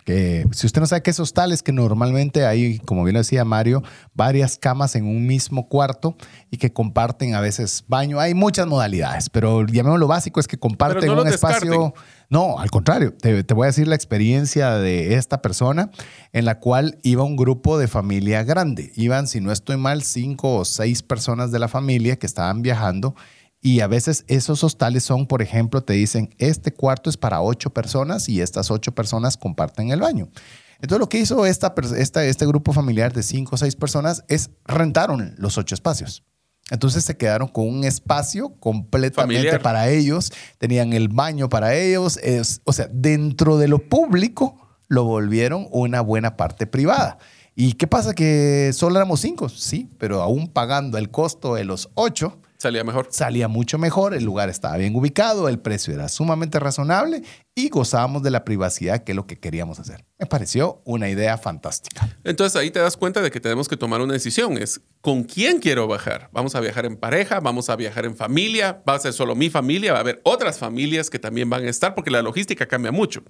que si usted no sabe qué es hostal, es que normalmente hay, como bien lo decía Mario, varias camas en un mismo cuarto y que comparten a veces baño. Hay muchas modalidades, pero llamémoslo básico es que comparten un espacio. No, al contrario, te, voy a decir la experiencia de esta persona en la cual iba un grupo de familia grande. Iban, si no estoy mal, cinco o seis personas de la familia que estaban viajando y a veces esos hostales son, por ejemplo, te dicen, este cuarto es para ocho personas y estas ocho personas comparten el baño. Entonces lo que hizo esta, este grupo familiar de cinco o seis personas es rentaron los ocho espacios. Entonces se quedaron con un espacio completamente Familiar. para ellos, tenían el baño para ellos, es- o sea, dentro de lo público lo volvieron una buena parte privada. ¿Y qué pasa? Que solo éramos cinco, sí, pero aún pagando el costo de los ocho, Salía mejor. salía mucho mejor, el lugar estaba bien ubicado, el precio era sumamente razonable y gozábamos de la privacidad, que es lo que queríamos hacer. Me pareció una idea fantástica. Entonces ahí te das cuenta de que tenemos que tomar una decisión. Es con quién quiero viajar. Vamos a viajar en pareja, vamos a viajar en familia, va a ser solo mi familia, va a haber otras familias que también van a estar porque la logística cambia mucho.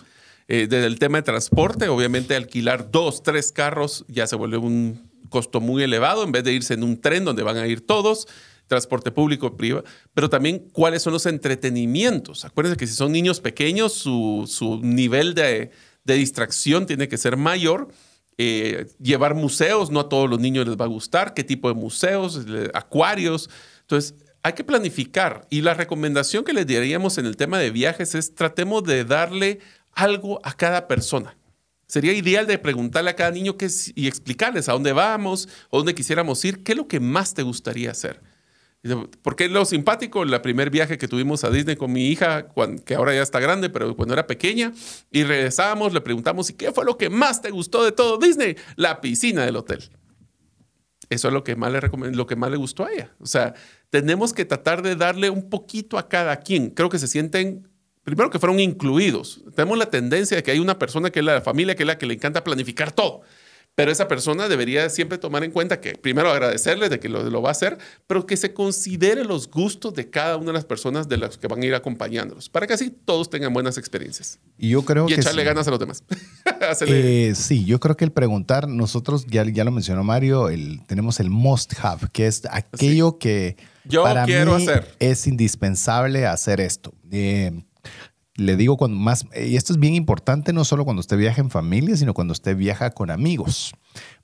Eh, desde el tema de transporte, obviamente alquilar dos, tres carros ya se vuelve un costo muy elevado en vez de irse en un tren donde van a ir todos transporte público, privado, pero también cuáles son los entretenimientos. Acuérdense que si son niños pequeños, su, su nivel de, de distracción tiene que ser mayor. Eh, llevar museos, no a todos los niños les va a gustar, qué tipo de museos, acuarios. Entonces, hay que planificar. Y la recomendación que les daríamos en el tema de viajes es tratemos de darle algo a cada persona. Sería ideal de preguntarle a cada niño qué es, y explicarles a dónde vamos o dónde quisiéramos ir, qué es lo que más te gustaría hacer. Porque lo simpático, el primer viaje que tuvimos a Disney con mi hija, que ahora ya está grande, pero cuando era pequeña, y regresábamos, le preguntamos, ¿y qué fue lo que más te gustó de todo Disney? La piscina del hotel. Eso es lo que más le lo que más le gustó a ella. O sea, tenemos que tratar de darle un poquito a cada quien. Creo que se sienten, primero que fueron incluidos. Tenemos la tendencia de que hay una persona que es la familia, que es la que le encanta planificar todo. Pero esa persona debería siempre tomar en cuenta que, primero, agradecerle de que lo, lo va a hacer, pero que se considere los gustos de cada una de las personas de las que van a ir acompañándolos, para que así todos tengan buenas experiencias. Y yo creo Y que echarle sí. ganas a los demás. Eh, sí, yo creo que el preguntar, nosotros, ya, ya lo mencionó Mario, el, tenemos el must have, que es aquello que Yo para quiero mí hacer. es indispensable hacer esto. Eh, le digo cuando más, y esto es bien importante no solo cuando usted viaja en familia, sino cuando usted viaja con amigos,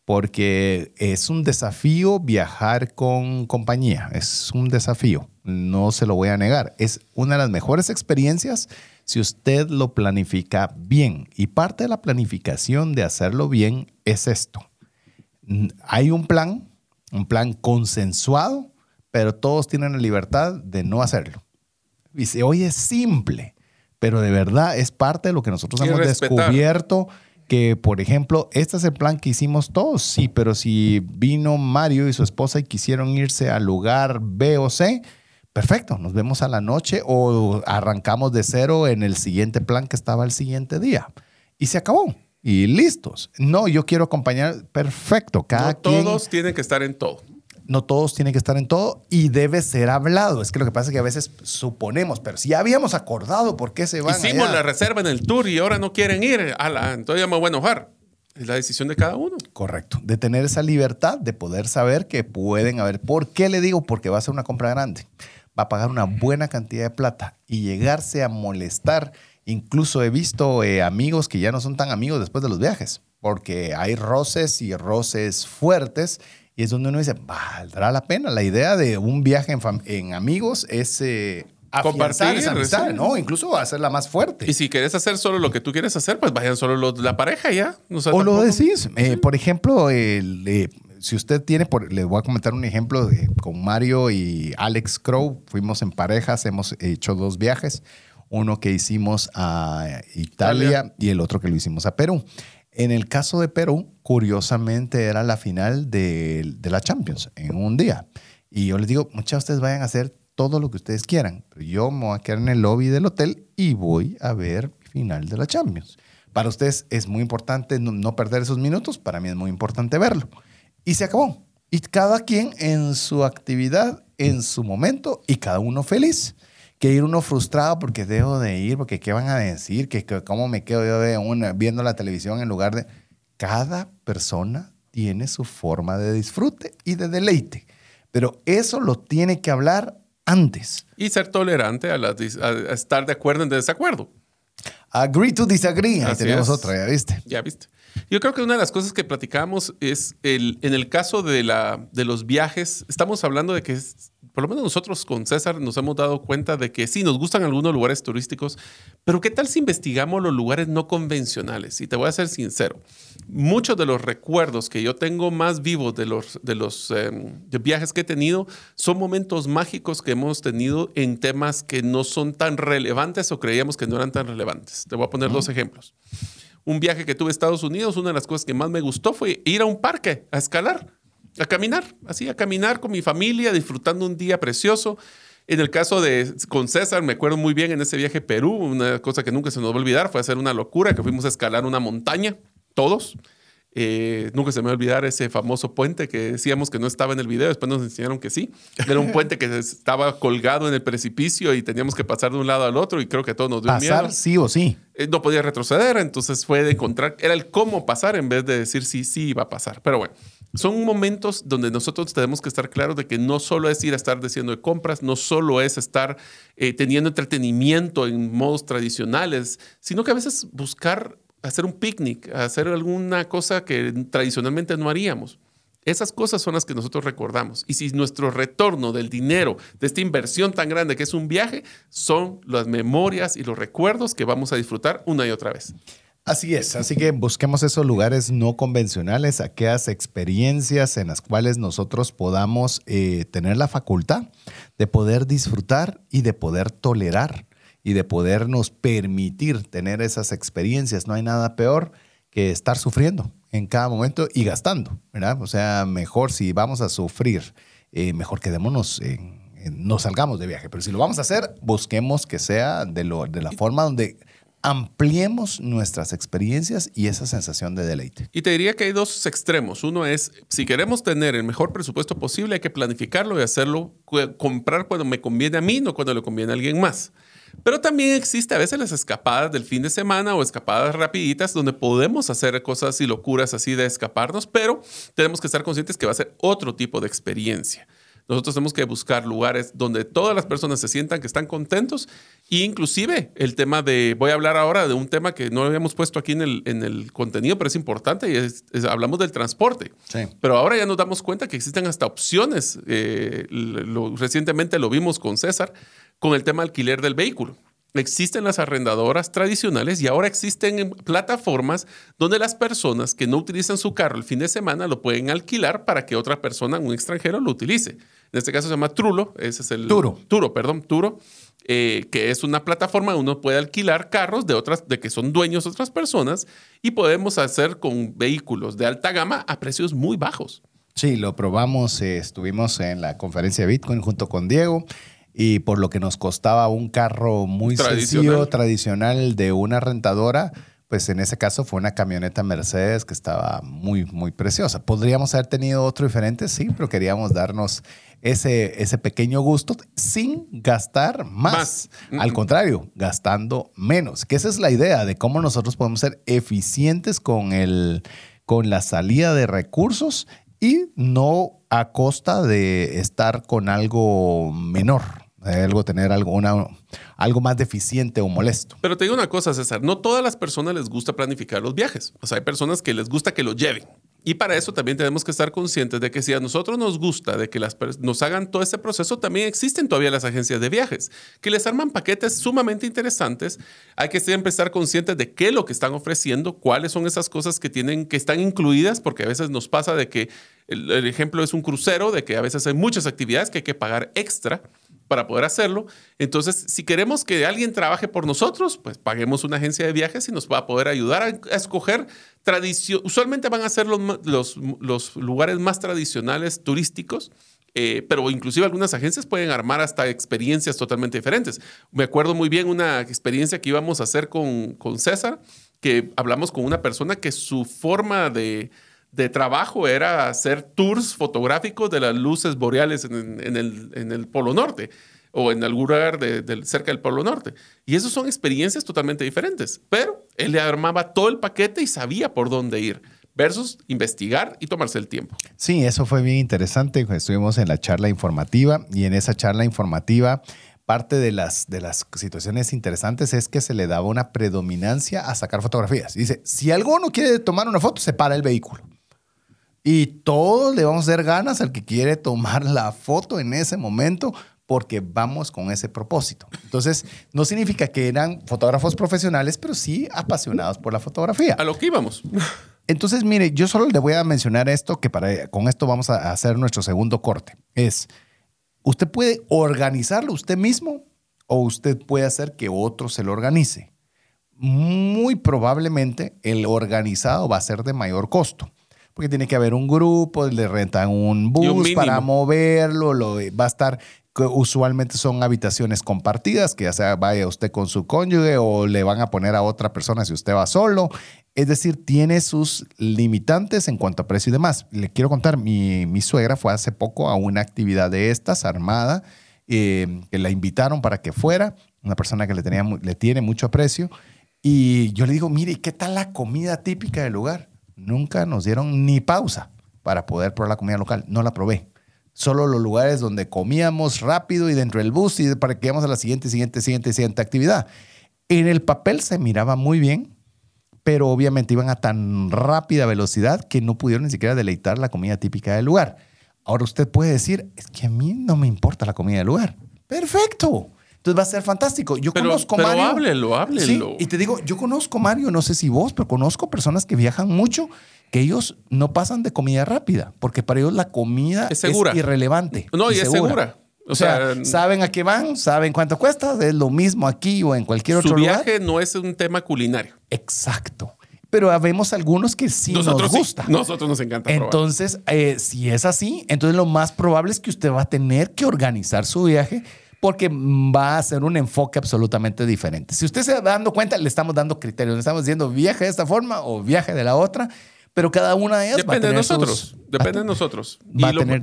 porque es un desafío viajar con compañía, es un desafío, no se lo voy a negar, es una de las mejores experiencias si usted lo planifica bien. Y parte de la planificación de hacerlo bien es esto. Hay un plan, un plan consensuado, pero todos tienen la libertad de no hacerlo. Se oye simple, pero de verdad es parte de lo que nosotros Y hemos respetar. descubierto. Que, por ejemplo, este es el plan que hicimos todos, sí, pero si vino Mario y su esposa y quisieron irse al lugar B o C, perfecto, nos vemos a la noche o arrancamos de cero en el siguiente plan que estaba el siguiente día. Y se acabó. Y listos. No, yo quiero acompañar. Perfecto. Cada no quien todos tienen que estar en todo. No todos tienen que estar en todo y debe ser hablado. Es que lo que pasa es que a veces suponemos, pero si ya habíamos acordado por qué se van Hicimos allá. la reserva en el tour y ahora no quieren ir. Ala, entonces ya me voy a enojar. Es la decisión de cada uno. Correcto. De tener esa libertad de poder saber que pueden haber. ¿Por qué le digo? Porque va a ser una compra grande. Va a pagar una buena cantidad de plata y llegarse a molestar. Incluso he visto eh, amigos que ya no son tan amigos después de los viajes, porque hay roces y roces fuertes. Y es donde uno dice, valdrá la pena. La idea de un viaje en, en amigos es eh, Compartir, esa amistad, sí. ¿no? Incluso hacerla más fuerte. Y si quieres hacer solo lo que tú quieres hacer, pues vayan solo los- la pareja ya. O, sea, O lo decís. Eh, por ejemplo, el, eh, si usted tiene, por, le voy a comentar un ejemplo de- con Mario y Alex Crow. Fuimos en parejas, hemos hecho dos viajes. Uno que hicimos a Italia, Italia. y el otro que lo hicimos a Perú. En el caso de Perú, curiosamente era la final de, de la Champions en un día. Y yo les digo, muchas ustedes vayan a hacer todo lo que ustedes quieran, pero yo me voy a quedar en el lobby del hotel y voy a ver final de la Champions. Para ustedes es muy importante no perder esos minutos, para mí es muy importante verlo. Y se acabó. Y cada quien en su actividad, en su momento, y cada uno feliz. Que ir uno frustrado porque dejo de ir, porque qué van a decir, que, que cómo me quedo yo de una- viendo la televisión en lugar de... Cada persona tiene su forma de disfrute y de deleite. Pero eso lo tiene que hablar antes. Y ser tolerante a, las a estar de acuerdo en desacuerdo. Agree to disagree. Ahí Así tenemos es. otra, ¿ya viste? Ya viste. Yo creo que una de las cosas que platicamos es el, en el caso de, la, de los viajes, estamos hablando de que es- por lo menos nosotros con César nos hemos dado cuenta de que sí, nos gustan algunos lugares turísticos, pero ¿qué tal si investigamos los lugares no convencionales? Y te voy a ser sincero, muchos de los recuerdos que yo tengo más vivos de los, de los em, viajes que he tenido son momentos mágicos que hemos tenido en temas que no son tan relevantes o creíamos que no eran tan relevantes. Te voy a poner dos ejemplos. Un viaje que tuve a Estados Unidos, una de las cosas que más me gustó fue ir a un parque a escalar a caminar, así, a caminar con mi familia, disfrutando un día precioso. En el caso de con César, me acuerdo muy bien en ese viaje a Perú, una cosa que nunca se nos va a olvidar fue hacer una locura, que fuimos a escalar una montaña, todos. Eh, nunca se me va a olvidar ese famoso puente que decíamos que no estaba en el video, después nos enseñaron que sí. Era un puente que estaba colgado en el precipicio y teníamos que pasar de un lado al otro y creo que a todos nos dio pasar sí o sí. Eh, no podía retroceder, entonces fue de encontrar, era el cómo pasar en vez de decir sí, sí iba a pasar. Pero bueno, son momentos donde nosotros tenemos que estar claros de que no solo es ir a estar diciendo compras, no solo es estar eh, teniendo entretenimiento en modos tradicionales, sino que a veces buscar hacer un picnic, hacer alguna cosa que tradicionalmente no haríamos. Esas cosas son las que nosotros recordamos. Y si nuestro retorno del dinero, de esta inversión tan grande que es un viaje, son las memorias y los recuerdos que vamos a disfrutar una y otra vez. Así es, así que busquemos esos lugares no convencionales, aquellas experiencias en las cuales nosotros podamos eh, tener la facultad de poder disfrutar y de poder tolerar y de podernos permitir tener esas experiencias. No hay nada peor que estar sufriendo en cada momento y gastando, ¿verdad? O sea, mejor si vamos a sufrir, eh, mejor quedémonos en, no salgamos de viaje, pero si lo vamos a hacer, busquemos que sea de, lo, de la forma donde ampliemos nuestras experiencias y esa sensación de deleite. Y te diría que hay dos extremos. Uno es, si queremos tener el mejor presupuesto posible, hay que planificarlo y hacerlo, comprar cuando me conviene a mí, no cuando le conviene a alguien más. Pero también existe a veces las escapadas del fin de semana o escapadas rapiditas donde podemos hacer cosas y locuras así de escaparnos, pero tenemos que estar conscientes que va a ser otro tipo de experiencia. Nosotros tenemos que buscar lugares donde todas las personas se sientan que están contentos e inclusive el tema de, voy a hablar ahora de un tema que no habíamos puesto aquí en el, en el contenido, pero es importante y hablamos del transporte. Pero ahora ya nos damos cuenta que existen hasta opciones. Eh, recientemente lo vimos con César, con el tema alquiler del vehículo. Existen las arrendadoras tradicionales y ahora existen plataformas donde las personas que no utilizan su carro el fin de semana lo pueden alquilar para que otra persona, un extranjero, lo utilice. En este caso se llama Trulo, ese es el... Turo. Turo, perdón, Turo, eh, que es una plataforma donde uno puede alquilar carros de otras, de que son dueños otras personas y podemos hacer con vehículos de alta gama a precios muy bajos. Sí, lo probamos, eh, estuvimos en la conferencia de Bitcoin junto con Diego y por lo que nos costaba un carro muy sencillo, tradicional de una rentadora, pues en ese caso fue una camioneta Mercedes que estaba muy, muy preciosa. Podríamos haber tenido otro diferente, sí, pero queríamos darnos ese, ese pequeño gusto sin gastar más. Al contrario, gastando menos. Que esa es la idea de cómo nosotros podemos ser eficientes con, el, con la salida de recursos y no a costa de estar con algo menor, algo tener algo, una, algo más deficiente o molesto. Pero te digo una cosa, César, no todas las personas les gusta planificar los viajes. O sea, hay personas que les gusta que lo lleven. Y para eso también tenemos que estar conscientes de que si a nosotros nos gusta de que las nos hagan todo este proceso, también existen todavía las agencias de viajes que les arman paquetes sumamente interesantes. Hay que siempre estar conscientes de qué es lo que están ofreciendo, cuáles son esas cosas que tienen que están incluidas, porque a veces nos pasa de que el, el ejemplo es un crucero, de que a veces hay muchas actividades que hay que pagar extra para poder hacerlo. Entonces, si queremos que alguien trabaje por nosotros, pues paguemos una agencia de viajes y nos va a poder ayudar a, escoger tradición. Usualmente van a ser los, los, lugares más tradicionales turísticos. Eh, pero inclusive algunas agencias pueden armar hasta experiencias totalmente diferentes. Me acuerdo muy bien una experiencia que íbamos a hacer con, con César, que hablamos con una persona que su forma de, de trabajo era hacer tours fotográficos de las luces boreales en, el, en el, Polo Norte o en algún lugar de, cerca del Polo Norte. Y esas son experiencias totalmente diferentes, pero él le armaba todo el paquete y sabía por dónde ir versus investigar y tomarse el tiempo. Sí, eso fue bien interesante. Estuvimos en la charla informativa y en esa charla informativa parte de las, de las situaciones interesantes es que se le daba una predominancia a sacar fotografías. Dice, si alguno quiere tomar una foto, se para el vehículo Y todos le vamos a hacer ganas al que quiere tomar la foto en ese momento porque vamos con ese propósito. Entonces, no significa que eran fotógrafos profesionales, pero sí apasionados por la fotografía. A lo que íbamos. Entonces, mire, yo solo le voy a mencionar esto, que para, con esto vamos a hacer nuestro segundo corte. Es, usted puede organizarlo usted mismo o usted puede hacer que otro se lo organice. Muy probablemente el organizado va a ser de mayor costo porque tiene que haber un grupo, le rentan un bus para moverlo, lo, va a estar usualmente son habitaciones compartidas, que ya sea vaya usted con su cónyuge o le van a poner a otra persona si usted va solo. Es decir, tiene sus limitantes en cuanto a precio y demás. Le quiero contar, mi, mi suegra fue hace poco a una actividad de estas, armada, eh, que la invitaron para que fuera, una persona que le, tenía, le tiene mucho aprecio. Y yo le digo, mire, ¿qué tal la comida típica del lugar? Nunca nos dieron ni pausa para poder probar la comida local. No la probé solo los lugares donde comíamos rápido y dentro del bus y para que íbamos a la siguiente, siguiente, siguiente, siguiente actividad. En el papel se miraba muy bien, pero obviamente iban a tan rápida velocidad que no pudieron ni siquiera deleitar la comida típica del lugar. Ahora usted puede decir, es que a mí no me importa la comida del lugar. Perfecto. Entonces va a ser fantástico. Yo conozco pero Mario. háblelo, háblelo. y te digo, yo conozco Mario, no sé si vos, pero conozco personas que viajan mucho que ellos no pasan de comida rápida, porque para ellos la comida es, irrelevante. No, y, es segura. O, sea, saben a qué van, saben cuánto cuesta, es lo mismo aquí o en cualquier otro lugar. Su viaje no es un tema culinario. Exacto. Pero vemos algunos que sí nosotros nos gusta. Nosotros nos encanta. Entonces, eh, si es así, entonces lo más probable es que usted va a tener que organizar su viaje porque va a ser un enfoque absolutamente diferente. Si usted se va dando cuenta, le estamos dando criterios. Le estamos diciendo viaje de esta forma o viaje de la otra pero cada una de ellas depende va a de nosotros. depende de nosotros.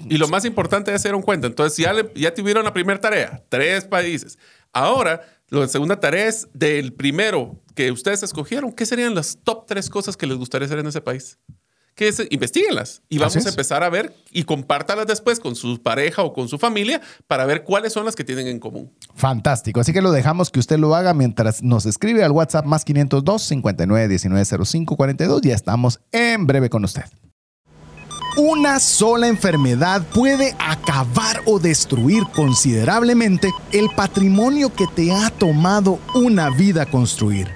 Y lo, más importante es hacer un cuenta. Entonces, ya, ya tuvieron la primera tarea, tres países. Ahora, la segunda tarea es del primero que ustedes escogieron. ¿Qué serían las top tres cosas que les gustaría hacer en ese país? Que es, investiguenlas y vamos a empezar a ver y compártalas después con su pareja o con su familia para ver cuáles son las que tienen en común. Fantástico. Así que lo dejamos que usted lo haga mientras nos escribe al WhatsApp más 502 59 19 05 42. Ya estamos en breve con usted. Una sola enfermedad puede acabar o destruir considerablemente el patrimonio que te ha tomado una vida construir.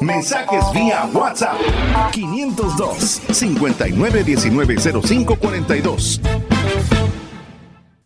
Mensajes vía WhatsApp 502 59190542.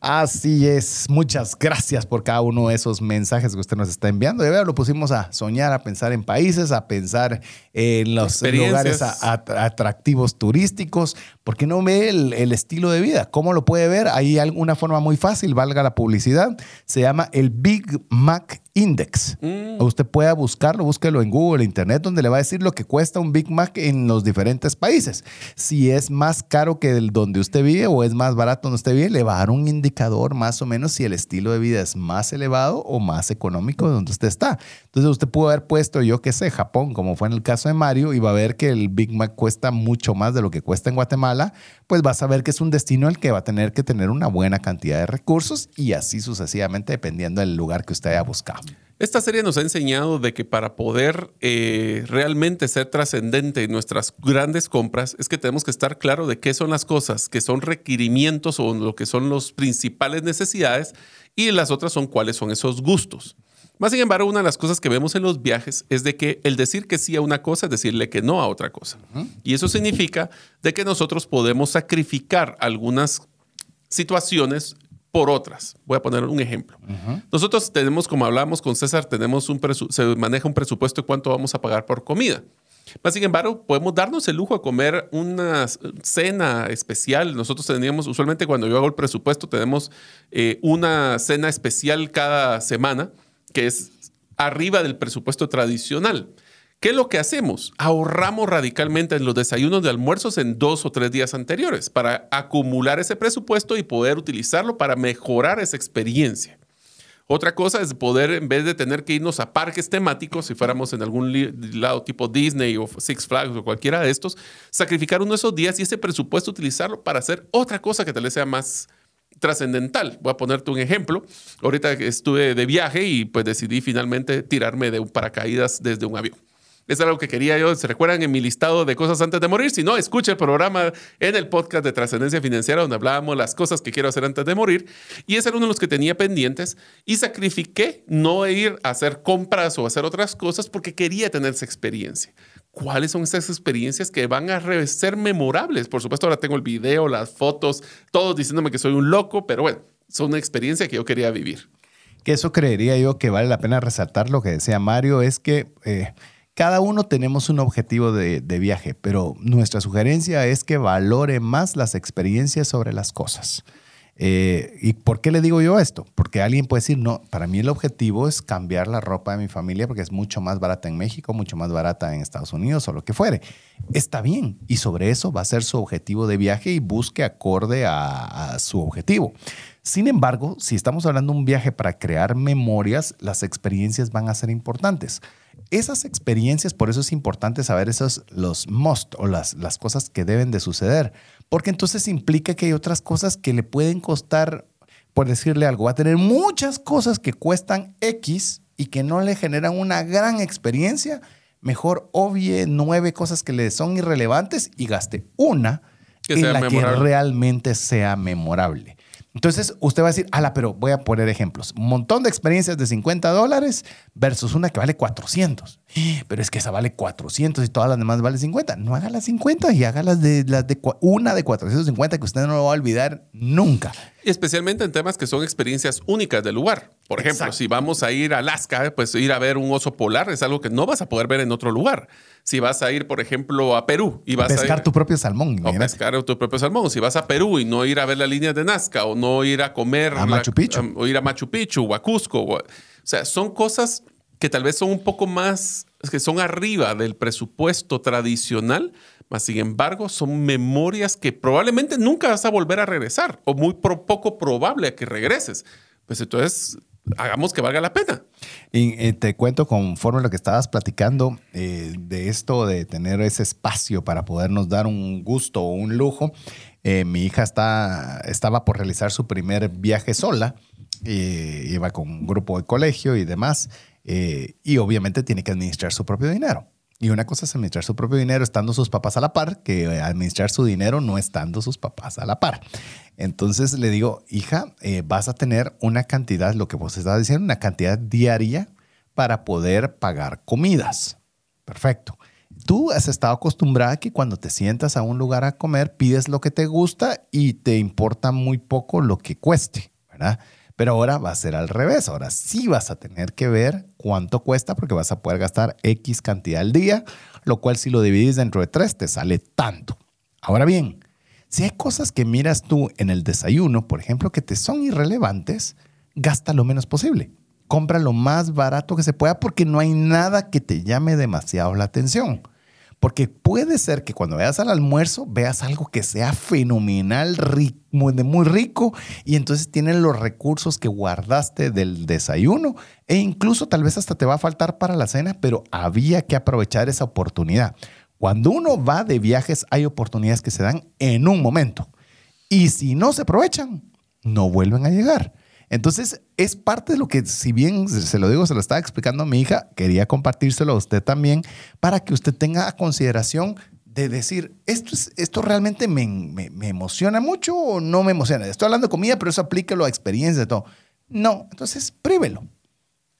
Así es. Muchas gracias por cada uno de esos mensajes que usted nos está enviando. De verdad, lo pusimos a soñar, a pensar en países, a pensar en los lugares atractivos turísticos. ¿Por qué no ve el, el, estilo de vida? ¿Cómo lo puede ver? Hay alguna forma muy fácil, valga la publicidad. Se llama el Big Mac Index. Mm. Usted pueda buscarlo, búsquelo en Google, Internet, donde le va a decir lo que cuesta un Big Mac en los diferentes países. Si es más caro que el donde usted vive o es más barato donde usted vive, le va a dar un indicador más o menos si el estilo de vida es más elevado o más económico de donde usted está. Entonces usted pudo haber puesto, yo qué sé, Japón, como fue en el caso de Mario, y va a ver que el Big Mac cuesta mucho más de lo que cuesta en Guatemala, pues va a saber que es un destino al que va a tener que tener una buena cantidad de recursos y así sucesivamente dependiendo del lugar que usted haya buscado. Esta serie nos ha enseñado de que para poder eh, realmente ser trascendente en nuestras grandes compras es que tenemos que estar claro de qué son las cosas que son requerimientos o lo que son las principales necesidades y las otras son cuáles son esos gustos. Más sin embargo, una de las cosas que vemos en los viajes es de que el decir que sí a una cosa es decirle que no a otra cosa. Y eso significa de que nosotros podemos sacrificar algunas situaciones por otras. Voy a poner un ejemplo. Nosotros tenemos, como hablamos con César, tenemos un se maneja un presupuesto de cuánto vamos a pagar por comida. Más sin embargo, podemos darnos el lujo de comer una cena especial. Nosotros teníamos, usualmente cuando yo hago el presupuesto, tenemos eh, una cena especial cada semana que es arriba del presupuesto tradicional. ¿Qué es lo que hacemos? Ahorramos radicalmente en los desayunos de almuerzos en dos o tres días anteriores para acumular ese presupuesto y poder utilizarlo para mejorar esa experiencia. Otra cosa es poder, en vez de tener que irnos a parques temáticos, si fuéramos en algún lado tipo Disney o Six Flags o cualquiera de estos, sacrificar uno de esos días y ese presupuesto utilizarlo para hacer otra cosa que tal vez sea más trascendental. Voy a ponerte un ejemplo. Ahorita estuve de viaje y pues decidí finalmente tirarme de un paracaídas desde un avión. Es algo que quería yo. ¿Se recuerdan en mi listado de cosas antes de morir? Si no, escuche el programa en el podcast de Trascendencia Financiera donde hablábamos las cosas que quiero hacer antes de morir. Y ese era uno de los que tenía pendientes. Y sacrifiqué no ir a hacer compras o hacer otras cosas porque quería tener esa experiencia. ¿Cuáles son esas experiencias que van a ser memorables? Por supuesto, ahora tengo el video, las fotos, todos diciéndome que soy un loco, pero bueno, son una experiencia que yo quería vivir. Que eso creería yo que vale la pena resaltar lo que decía Mario, es que... Eh, cada uno tenemos un objetivo de, viaje, pero nuestra sugerencia es que valore más las experiencias sobre las cosas. Eh, ¿Y por qué le digo yo esto? Porque alguien puede decir, no, para mí el objetivo es cambiar la ropa de mi familia porque es mucho más barata en México, mucho más barata en Estados Unidos o lo que fuere. Está bien, y sobre eso va a ser su objetivo de viaje y busque acorde a, su objetivo. Sin embargo, si estamos hablando de un viaje para crear memorias, las experiencias van a ser importantes esas experiencias, por eso es importante saber esos, los must o las, las cosas que deben de suceder, porque entonces implica que hay otras cosas que le pueden costar, por decirle algo, va a tener muchas cosas que cuestan X y que no le generan una gran experiencia, mejor obvie nueve cosas que le son irrelevantes y gaste una que en la que realmente sea memorable. Entonces, usted va a decir, ala, pero voy a poner ejemplos. Un montón de experiencias de 50 dólares versus una que vale 400. Pero es que esa vale 400 y todas las demás valen 50. No haga las 50 y haga las de, las de una de 450 que usted no lo va a olvidar nunca. Especialmente en temas que son experiencias únicas del lugar. Por ejemplo, si vamos a ir a Alaska, pues ir a ver un oso polar es algo que no vas a poder ver en otro lugar. Si vas a ir, por ejemplo, a Perú y vas pescar a pescar tu propio salmón. O pescar tu propio salmón. Si vas a Perú y no ir a ver la línea de Nazca o no ir a comer a Machu Picchu o ir a Machu Picchu o a Cusco. O, sea, son cosas que tal vez son un poco más, que son arriba del presupuesto tradicional, mas sin embargo son memorias que probablemente nunca vas a volver a regresar o muy poco probable que regreses. Pues entonces hagamos que valga la pena. Y eh, te cuento conforme lo que estabas platicando eh, de esto, de tener ese espacio para podernos dar un gusto o un lujo. Eh, mi hija está, estaba por realizar su primer viaje sola, iba con un grupo de colegio y demás, y obviamente tiene que administrar su propio dinero. Y una cosa es administrar su propio dinero estando sus papás a la par, que administrar su dinero no estando sus papás a la par. Entonces le digo, hija, eh, vas a tener una cantidad, lo que vos estás diciendo, una cantidad diaria para poder pagar comidas. Perfecto. Tú has estado acostumbrada a que cuando te sientas a un lugar a comer, pides lo que te gusta y te importa muy poco lo que cueste, ¿verdad? Pero ahora va a ser al revés. Ahora sí vas a tener que ver cuánto cuesta porque vas a poder gastar X cantidad al día, lo cual si lo divides dentro de tres te sale tanto. Ahora bien, si hay cosas que miras tú en el desayuno, por ejemplo, que te son irrelevantes, gasta lo menos posible. Compra lo más barato que se pueda porque no hay nada que te llame demasiado la atención. Porque puede ser que cuando veas al almuerzo veas algo que sea fenomenal, muy, muy rico, y entonces tienes los recursos que guardaste del desayuno e incluso tal vez hasta te va a faltar para la cena, pero había que aprovechar esa oportunidad. Cuando uno va de viajes hay oportunidades que se dan en un momento y si no se aprovechan, no vuelven a llegar. Entonces, es parte de lo que, si bien se lo digo, se lo estaba explicando a mi hija, quería compartírselo a usted también para que usted tenga consideración de decir, ¿esto, es, esto realmente me, me, emociona mucho o no me emociona? Estoy hablando de comida, pero eso aplíquelo a experiencia de todo. No, entonces prívelo.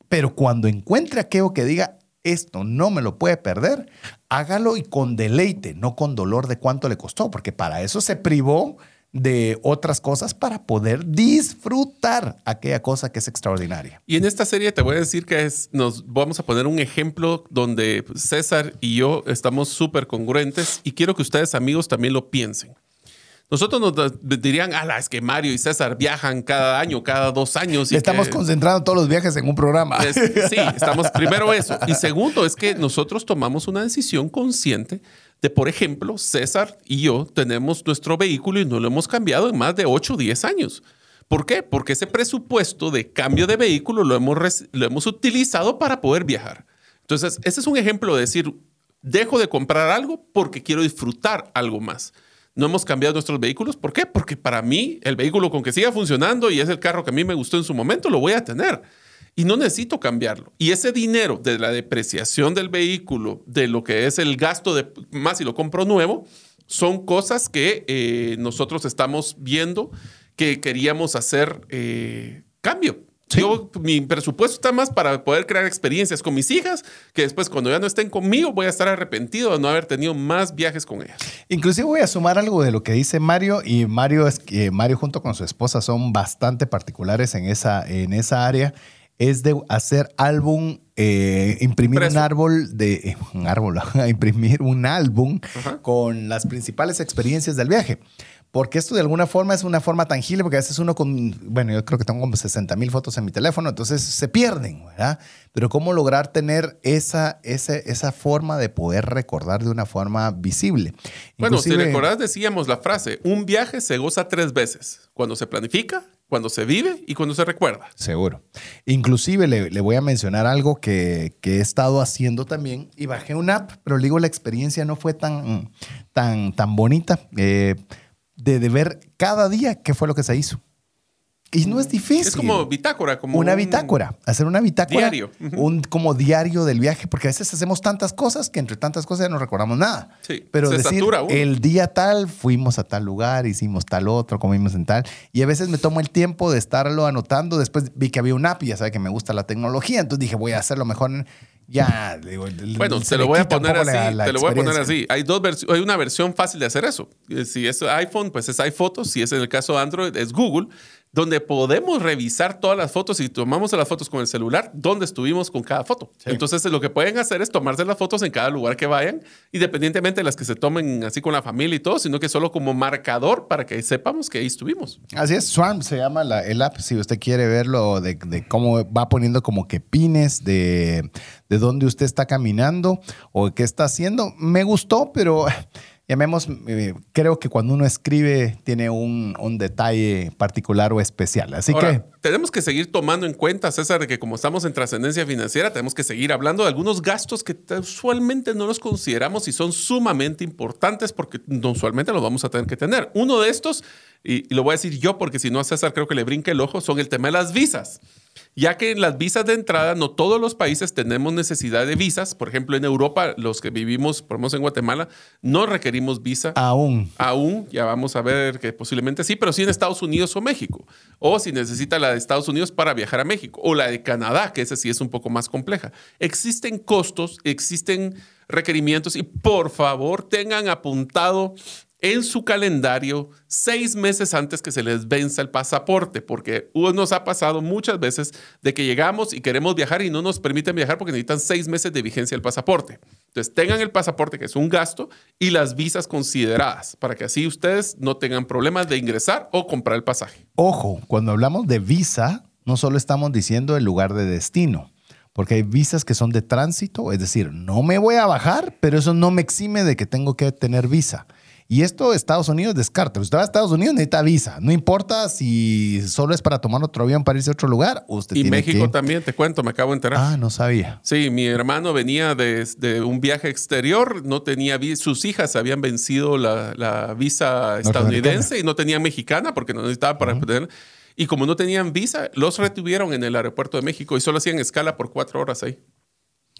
Pero cuando encuentre aquello que diga, esto no me lo puede perder, hágalo y con deleite, no con dolor de cuánto le costó, porque para eso se privó de otras cosas para poder disfrutar aquella cosa que es extraordinaria. Y en esta serie te voy a decir que es, nos vamos a poner un ejemplo donde César y yo estamos súper congruentes y quiero que ustedes amigos también lo piensen. Nosotros nos dirían, ah, es que Mario y César viajan cada año, cada dos años. Y estamos concentrando todos los viajes en un programa. sí, estamos primero eso. Y segundo es que nosotros tomamos una decisión consciente de, por ejemplo, César y yo tenemos nuestro vehículo y no lo hemos cambiado en más de 8 o 10 años. ¿Por qué? Porque ese presupuesto de cambio de vehículo lo hemos, lo hemos utilizado para poder viajar. Entonces, ese es un ejemplo de decir, dejo de comprar algo porque quiero disfrutar algo más no hemos cambiado nuestros vehículos. ¿Por qué? Porque para mí el vehículo con que siga funcionando y es el carro que a mí me gustó en su momento, lo voy a tener. Y no necesito cambiarlo. Y ese dinero de la depreciación del vehículo, de lo que es el gasto de más si lo compro nuevo, son cosas que eh, nosotros estamos viendo que queríamos hacer eh, cambio. Yo, mi presupuesto está más para poder crear experiencias con mis hijas, que después cuando ya no estén conmigo voy a estar arrepentido de no haber tenido más viajes con ellas. Inclusive voy a sumar algo de lo que dice Mario y Mario es que Mario junto con su esposa son bastante particulares en esa, en esa área es de hacer álbum, eh, imprimir un árbol de un árbol, imprimir un álbum con las principales experiencias del viaje. Porque esto de alguna forma es una forma tangible, porque a veces uno con, bueno, yo creo que tengo como 60 mil fotos en mi teléfono, entonces se pierden, ¿verdad? Pero cómo lograr tener esa, esa, esa forma de poder recordar de una forma visible. Bueno, si recordás, decíamos la frase, un viaje se goza tres veces, cuando se planifica, cuando se vive y cuando se recuerda. Seguro. Inclusive le, voy a mencionar algo que, he estado haciendo también y bajé una app, pero digo, la experiencia no fue tan, tan, tan bonita. Eh, de, ver cada día qué fue lo que se hizo. Y no es difícil. Es como bitácora, como una bitácora, hacer una bitácora, diario, un como diario del viaje, porque a veces hacemos tantas cosas que entre tantas cosas ya no recordamos nada. Sí, pero decir el día tal fuimos a tal lugar, hicimos tal otro, comimos en tal, y a veces me tomo el tiempo de estarlo anotando. Después vi que había un app y ya sabe que me gusta la tecnología, entonces dije voy a hacerlo mejor ya, bueno, te lo voy a poner así. te lo voy a poner así. Hay, dos hay una versión fácil de hacer eso. Eh, si es iPhone, pues es iPhotos. Si es en el caso de Android, es Google donde podemos revisar todas las fotos y tomamos las fotos con el celular, donde estuvimos con cada foto. Entonces, lo que pueden hacer es tomarse las fotos en cada lugar que vayan, independientemente de las que se tomen así con la familia y todo, sino que solo como marcador para que sepamos que ahí estuvimos. Así es, Swarm se llama la, el app, si usted quiere verlo, de, de, cómo va poniendo como que pines de, de dónde usted está caminando o qué está haciendo. Me gustó, pero llamemos, eh, creo que cuando uno escribe tiene un, un, detalle particular o especial. Así que... Tenemos que seguir tomando en cuenta, César, de que como estamos en trascendencia financiera, tenemos que seguir hablando de algunos gastos que usualmente no los consideramos y son sumamente importantes porque usualmente los vamos a tener que tener. Uno de estos, y, y lo voy a decir yo porque si no a César creo que le brinque el ojo, son el tema de las visas ya que en las visas de entrada no todos los países tenemos necesidad de visas. Por ejemplo, en Europa, los que vivimos, por ejemplo, en Guatemala, no requerimos visa. Aún. Aún, ya vamos a ver que posiblemente sí, pero sí en Estados Unidos o México. O si necesita la de Estados Unidos para viajar a México. O la de Canadá, que esa sí es un poco más compleja. Existen costos, existen requerimientos y por favor tengan apuntado en su calendario seis meses antes que se les venza el pasaporte, porque nos ha pasado muchas veces de que llegamos y queremos viajar y no nos permiten viajar porque necesitan seis meses de vigencia el pasaporte. Entonces tengan el pasaporte, que es un gasto, y las visas consideradas, para que así ustedes no tengan problemas de ingresar o comprar el pasaje. Ojo, cuando hablamos de visa, no solo estamos diciendo el lugar de destino porque hay visas que son de tránsito, es decir, no me voy a bajar, pero eso no me exime de que tengo que tener visa. Y esto Estados Unidos descarta. Usted va a Estados Unidos, necesita visa. No importa si solo es para tomar otro avión para irse a otro lugar. Usted y México también, te cuento, me acabo de enterar. Ah, no sabía. Sí, mi hermano venía de, un viaje exterior, no tenía sus hijas habían vencido la, visa estadounidense y no tenían mexicana porque no necesitaba para poder. Y como no tenían visa, los retuvieron en el aeropuerto de México y solo hacían escala por cuatro horas ahí.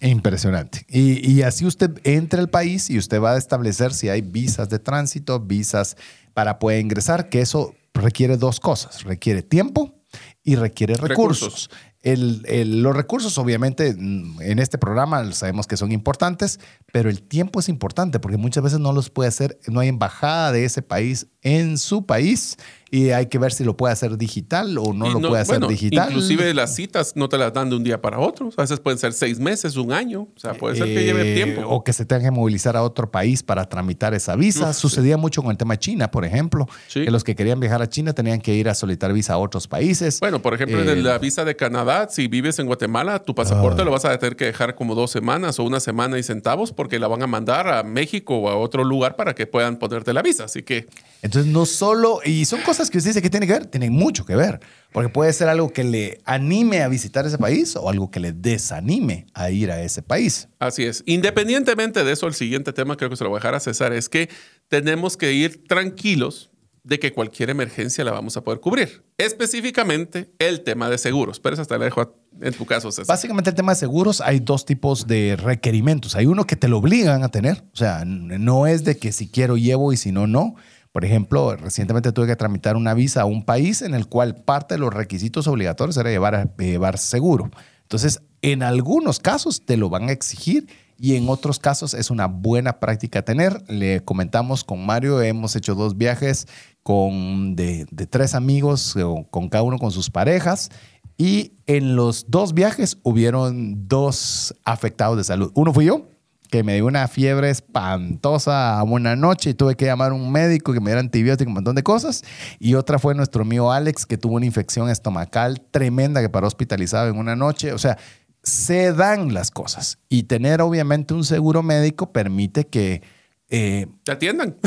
Impresionante. Y, así usted entra al país y usted va a establecer si hay visas de tránsito, visas para poder ingresar, que eso requiere dos cosas. Requiere tiempo y requiere recursos. los recursos, obviamente, en este programa sabemos que son importantes, pero el tiempo es importante porque muchas veces no los puede hacer, no hay embajada de ese país en su país y hay que ver si lo puede hacer digital o no lo puede hacer bueno, digital. Inclusive las citas no te las dan de un día para otro. A veces pueden ser seis meses, un año. O sea, puede ser que lleve Eh, tiempo. O que se tenga que movilizar a otro país para tramitar esa visa. Sucedía mucho con el tema de China, por ejemplo, Sí. que los que querían viajar a China tenían que ir a solicitar visa a otros países. Bueno, por ejemplo, Eh, en la visa de Canadá, si vives en Guatemala, tu pasaporte lo vas a tener que dejar como dos semanas o una semana y centavos porque la van a mandar a México o a otro lugar para que puedan ponerte la visa. Así que Entonces, no solo, y son cosas que usted dice que tiene que ver, tienen mucho que ver, porque puede ser algo que le anime a visitar ese país o algo que le desanime a ir a ese país. Así es. Independientemente de eso, el siguiente tema creo que se lo voy a dejar a César es que tenemos que ir tranquilos de que cualquier emergencia la vamos a poder cubrir. Específicamente el tema de seguros. Pero eso hasta la dejo a- en tu caso, César. Básicamente el tema de seguros hay dos tipos de requerimientos. Hay uno que te lo obligan a tener, o sea, no es de que si quiero llevo y si no, no. Por ejemplo, recientemente tuve que tramitar una visa a un país en el cual parte de los requisitos obligatorios era llevar, llevar seguro. Entonces, en algunos casos te lo van a exigir y en otros casos es una buena práctica tener. Le comentamos con Mario, hemos hecho dos viajes con, de, de tres amigos, o con cada uno con sus parejas. Y en los dos viajes hubieron dos afectados de salud. Uno fui yo, que me dio una fiebre espantosa una noche y tuve que llamar a un médico que me diera antibiótico un montón de cosas. Y otra fue nuestro amigo Alex, que tuvo una infección estomacal tremenda que paró hospitalizado en una noche. O sea, se dan las cosas. Y tener obviamente un seguro médico permite que... eh, Te atiendan.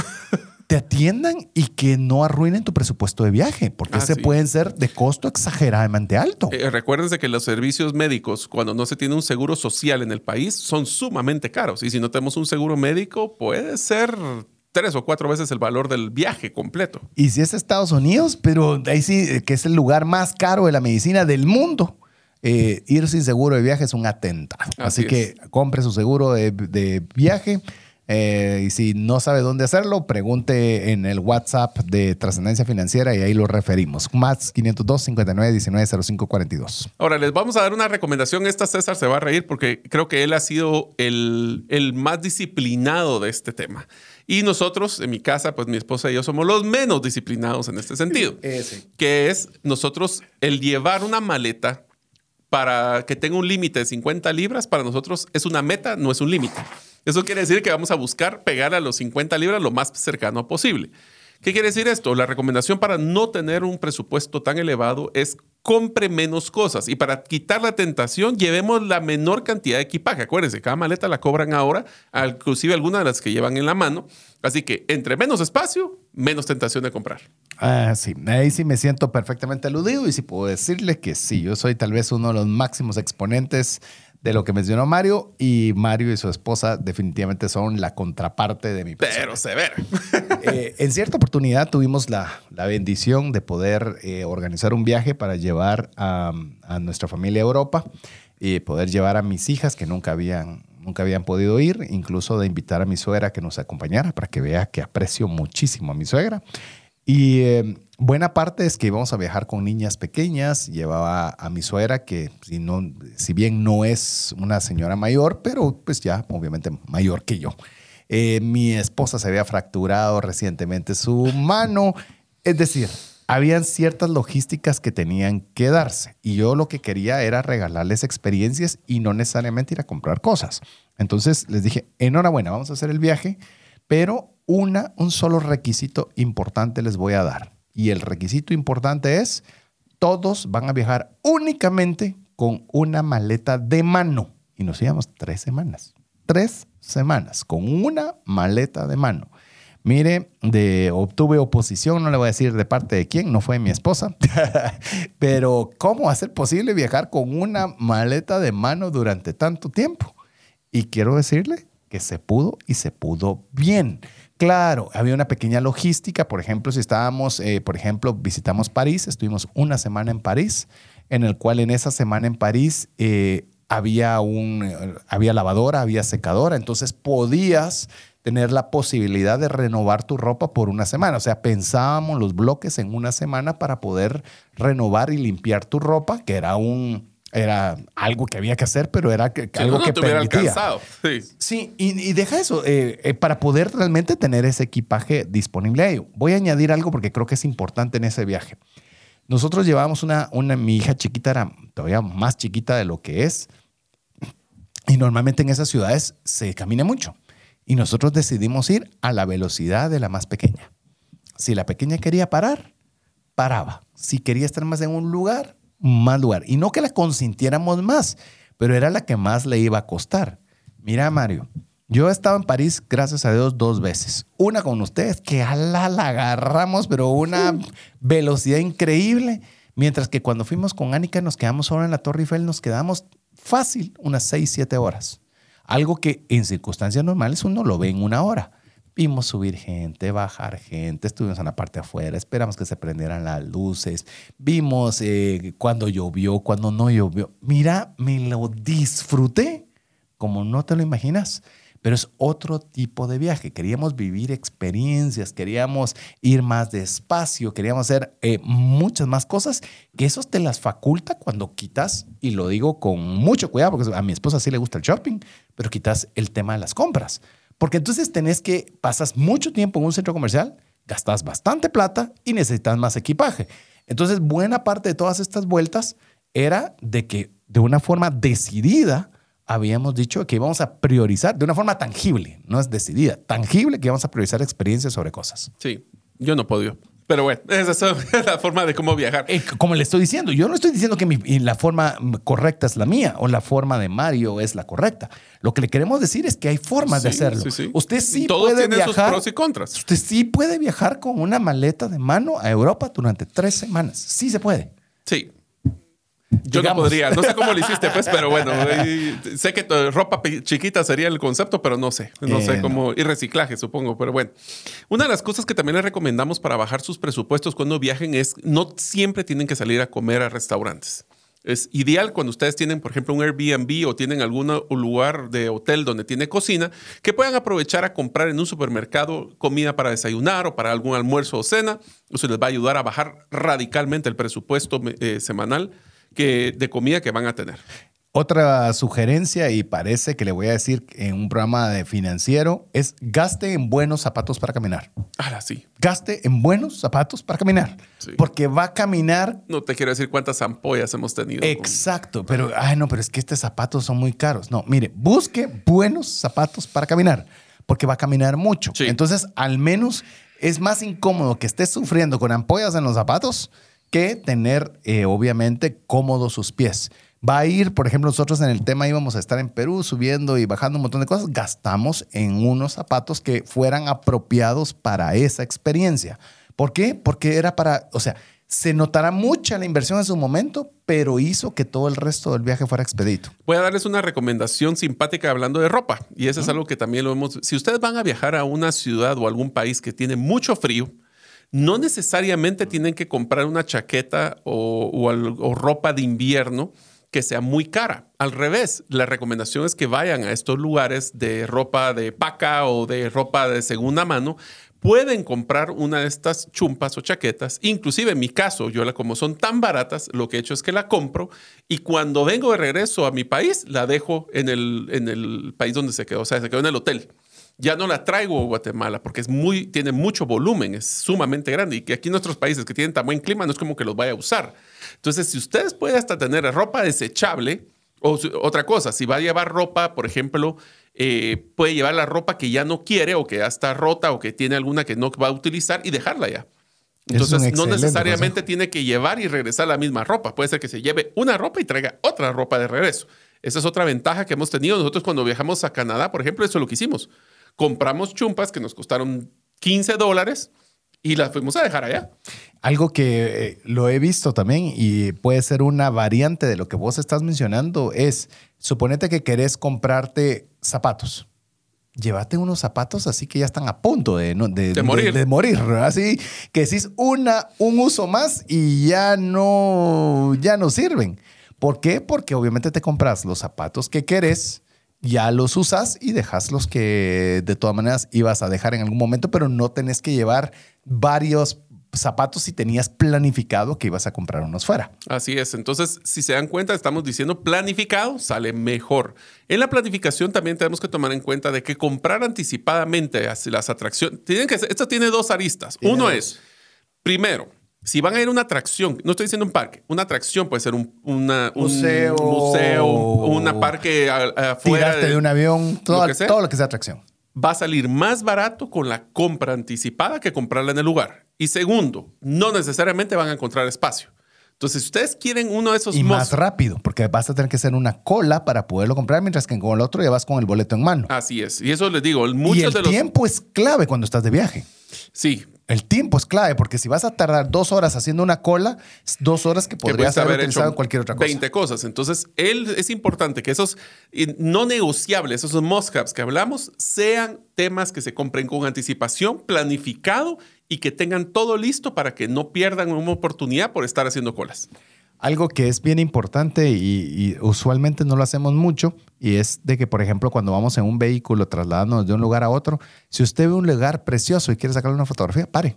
te atiendan y que no arruinen tu presupuesto de viaje, porque Ah, ese sí. pueden ser de costo exageradamente alto. Eh, recuérdense que los servicios médicos, cuando no se tiene un seguro social en el país, son sumamente caros. Y si no tenemos un seguro médico, puede ser tres o cuatro veces el valor del viaje completo. Y si es Estados Unidos, pero ahí sí, eh, que es el lugar más caro de la medicina del mundo, eh, ir sin seguro de viaje es un atentado. Así, Así que compre su seguro de, de viaje. Eh, y si no sabe dónde hacerlo, pregunte en el WhatsApp de Trascendencia Financiera y ahí lo referimos. Más 502 59 19 05 42. Ahora, les vamos a dar una recomendación. Esta César se va a reír porque creo que él ha sido el, el más disciplinado de este tema. Y nosotros, en mi casa, pues mi esposa y yo somos los menos disciplinados en este sentido. Que es nosotros el llevar una maleta para que tenga un límite de 50 libras, para nosotros es una meta, no es un límite. Eso quiere decir que vamos a buscar pegar a los 50 libras lo más cercano posible. ¿Qué quiere decir esto? La recomendación para no tener un presupuesto tan elevado es compre menos cosas y para quitar la tentación llevemos la menor cantidad de equipaje. Acuérdense, cada maleta la cobran ahora, inclusive algunas de las que llevan en la mano. Así que entre menos espacio, menos tentación de comprar. Ah, sí, ahí sí me siento perfectamente aludido y sí puedo decirle que sí, yo soy tal vez uno de los máximos exponentes de lo que mencionó Mario y Mario y su esposa definitivamente son la contraparte de mi persona. Pero severa. Eh, en cierta oportunidad tuvimos la, la bendición de poder eh, organizar un viaje para llevar a, a nuestra familia a Europa y poder llevar a mis hijas que nunca habían, nunca habían podido ir, incluso de invitar a mi suegra que nos acompañara para que vea que aprecio muchísimo a mi suegra. Y eh, buena parte es que íbamos a viajar con niñas pequeñas. Llevaba a mi suegra, que si, no, si bien no es una señora mayor, pero pues ya obviamente mayor que yo. Eh, mi esposa se había fracturado recientemente su mano. Es decir, habían ciertas logísticas que tenían que darse. Y yo lo que quería era regalarles experiencias y no necesariamente ir a comprar cosas. Entonces les dije, enhorabuena, vamos a hacer el viaje, pero una, un solo requisito importante les voy a dar. Y el requisito importante es, todos van a viajar únicamente con una maleta de mano. Y nos íbamos tres semanas. Tres semanas con una maleta de mano. Mire, obtuve oposición, no le voy a decir de parte de quién, no fue mi esposa, pero ¿cómo hacer posible viajar con una maleta de mano durante tanto tiempo? Y quiero decirle que se pudo y se pudo bien. Claro, había una pequeña logística, por ejemplo, si estábamos, eh, por ejemplo, visitamos París, estuvimos una semana en París, en el cual en esa semana en París eh, había, un, eh, había lavadora, había secadora, entonces podías tener la posibilidad de renovar tu ropa por una semana. O sea, pensábamos los bloques en una semana para poder renovar y limpiar tu ropa, que era un, Era algo que había que hacer, pero era que, Si algo no, no que te permitía. alcanzado. Sí. Sí, y, y deja eso, eh, eh, para poder realmente tener ese equipaje disponible a ello. Voy a añadir algo porque creo que es importante en ese viaje. Nosotros llevábamos una, una, mi hija chiquita era todavía más chiquita de lo que es, y normalmente en esas ciudades se camina mucho. Y nosotros decidimos ir a la velocidad de la más pequeña. Si la pequeña quería parar, paraba. Si quería estar más en un lugar, más lugar. Y no que la consintiéramos más, pero era la que más le iba a costar. Mira, Mario, yo he estado en París, gracias a Dios, dos veces. Una con ustedes, que ala la agarramos, pero una velocidad increíble. Mientras que cuando fuimos con Annika, nos quedamos solo en la Torre Eiffel, nos quedamos fácil unas 6, 7 horas. Algo que en circunstancias normales uno lo ve en una hora. Vimos subir gente, bajar gente, estuvimos en la parte afuera, esperamos que se prendieran las luces, vimos eh, cuando llovió, cuando no llovió. Mira, me lo disfruté como no te lo imaginas. Pero es otro tipo de viaje. Queríamos vivir experiencias, queríamos ir más despacio, queríamos hacer eh, muchas más cosas que eso te las faculta cuando quitas, y lo digo con mucho cuidado, porque a mi esposa sí le gusta el shopping, pero quitas el tema de las compras. Porque entonces tenés que, pasas mucho tiempo en un centro comercial, gastas bastante plata y necesitas más equipaje. Entonces, buena parte de todas estas vueltas era de que de una forma decidida habíamos dicho que íbamos a priorizar de una forma tangible, no es decidida, tangible que íbamos a priorizar experiencias sobre cosas. Sí, yo no puedo. Pero bueno, esa es la forma de cómo viajar. Eh, como le estoy diciendo, yo no estoy diciendo que mi- la forma correcta es la mía o la forma de Mario es la correcta. Lo que le queremos decir es que hay formas de hacerlo. sí, sí. Usted sí Todos puede tienen sus viajar. pros y contras. Usted sí puede viajar con una maleta de mano a Europa durante tres semanas. Sí se puede. Sí. Yo no podría, no sé cómo lo hiciste, pues, pero bueno, sé que ropa chiquita sería el concepto, pero no sé, no Eh, sé cómo, y reciclaje, supongo, pero bueno. Una de las cosas que también les recomendamos para bajar sus presupuestos cuando viajen es no siempre tienen que salir a comer a restaurantes. Es ideal cuando ustedes tienen, por ejemplo, un Airbnb o tienen algún lugar de hotel donde tiene cocina, que puedan aprovechar a comprar en un supermercado comida para desayunar o para algún almuerzo o cena. Eso les va a ayudar a bajar radicalmente el presupuesto eh, semanal que, de comida que van a tener. Otra sugerencia, y parece que le voy a decir en un programa de financiero, es gaste en buenos zapatos para caminar. Ahora sí. Gaste en buenos zapatos para caminar. Sí. Porque va a caminar. No te quiero decir cuántas ampollas hemos tenido. Exacto, pero, ay, no, pero es que estos zapatos son muy caros. No, mire, busque buenos zapatos para caminar, porque va a caminar mucho. Sí. Entonces, al menos es más incómodo que estés sufriendo con ampollas en los zapatos que tener, eh, obviamente, cómodos sus pies. Va a ir, por ejemplo, nosotros en el tema íbamos a estar en Perú subiendo y bajando un montón de cosas. Gastamos en unos zapatos que fueran apropiados para esa experiencia. ¿Por qué? Porque era para, o sea, se notará mucha la inversión en su momento, pero hizo que todo el resto del viaje fuera expedito. Voy a darles una recomendación simpática hablando de ropa. Y eso es algo que también lo hemos... Si ustedes van a viajar a una ciudad o algún país que tiene mucho frío, no necesariamente tienen que comprar una chaqueta o, ropa de invierno que sea muy cara. Al revés, la recomendación es que vayan a estos lugares de ropa de paca o de ropa de segunda mano. Pueden comprar una de estas chumpas o chaquetas. Inclusive en mi caso, yo la, como son tan baratas, lo que he hecho es que la compro y cuando vengo de regreso a mi país, la dejo en el, en el país donde se quedó. O sea, se quedó en el hotel ya no la traigo a Guatemala porque es muy, tiene mucho volumen, es sumamente grande y que aquí en nuestros países que tienen tan buen clima no es como que los vaya a usar. Entonces, si ustedes pueden hasta tener ropa desechable o otra cosa, si va a llevar ropa, por ejemplo, eh, puede llevar la ropa que ya no quiere o que ya está rota o que tiene alguna que no va a utilizar y dejarla ya. Entonces, no necesariamente consejo. tiene que llevar y regresar la misma ropa. Puede ser que se lleve una ropa y traiga otra ropa de regreso. Esa es otra ventaja que hemos tenido nosotros cuando viajamos a Canadá, por ejemplo, eso es lo que hicimos. Compramos chumpas que nos costaron 15 dólares y las fuimos a dejar allá. Algo que eh, lo he visto también y puede ser una variante de lo que vos estás mencionando es, suponete que querés comprarte zapatos. Llévate unos zapatos así que ya están a punto de, no- de, De morir. de morir, así que decís una, un uso más y ya no, ya no sirven. ¿Por qué? Porque obviamente te compras los zapatos que querés, ya los usas y dejas los que de todas maneras ibas a dejar en algún momento, pero no tenés que llevar varios zapatos si tenías planificado que ibas a comprar unos fuera. Así es. Entonces, si se dan cuenta, estamos diciendo planificado sale mejor. En la planificación también tenemos que tomar en cuenta de que comprar anticipadamente las atracciones, tienen que esto tiene dos aristas. Uno es, primero, si van a ir a una atracción, no estoy diciendo un parque, una atracción puede ser un, museo, un museo, una parque afuera. de, un avión, todo todo lo que sea atracción va a salir más barato con la compra anticipada que comprarla en el lugar. Y segundo, no necesariamente van a encontrar espacio. Entonces, si ustedes quieren uno de esos... Y más rápido, porque vas a tener que hacer una cola para poderlo comprar, mientras que con el otro ya vas con el boleto en mano. Así es. Y eso les digo, muchos y el de los... tiempo es clave cuando estás de viaje. Sí, el tiempo es clave, porque si vas a tardar dos horas haciendo una cola, dos horas que podrías haber, utilizado en cualquier otra cosa. 20 cosas. Entonces, él, es importante que esos no negociables, esos must-haves que hablamos, sean temas que se compren con anticipación, planificado y que tengan todo listo para que no pierdan una oportunidad por estar haciendo colas. Algo que es bien importante y, usualmente no lo hacemos mucho y es de que, por ejemplo, cuando vamos en un vehículo trasladándonos de un lugar a otro, si usted ve un lugar precioso y quiere sacarle una fotografía, pare.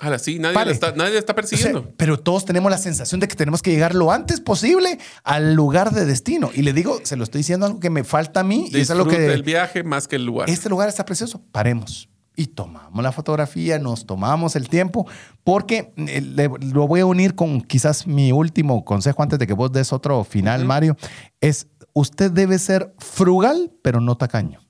Ahora sí, nadie, le está, nadie está persiguiendo. pero todos tenemos la sensación de que tenemos que llegar lo antes posible al lugar de destino. Y le digo, se lo estoy diciendo algo que me falta a mí. y es algo que. el viaje más que el lugar. Este lugar está precioso. Paremos y tomamos la fotografía, nos tomamos el tiempo, porque eh, lo voy a unir con quizás mi último consejo antes de que vos des otro final, Mario, es usted debe ser frugal, pero no tacaño.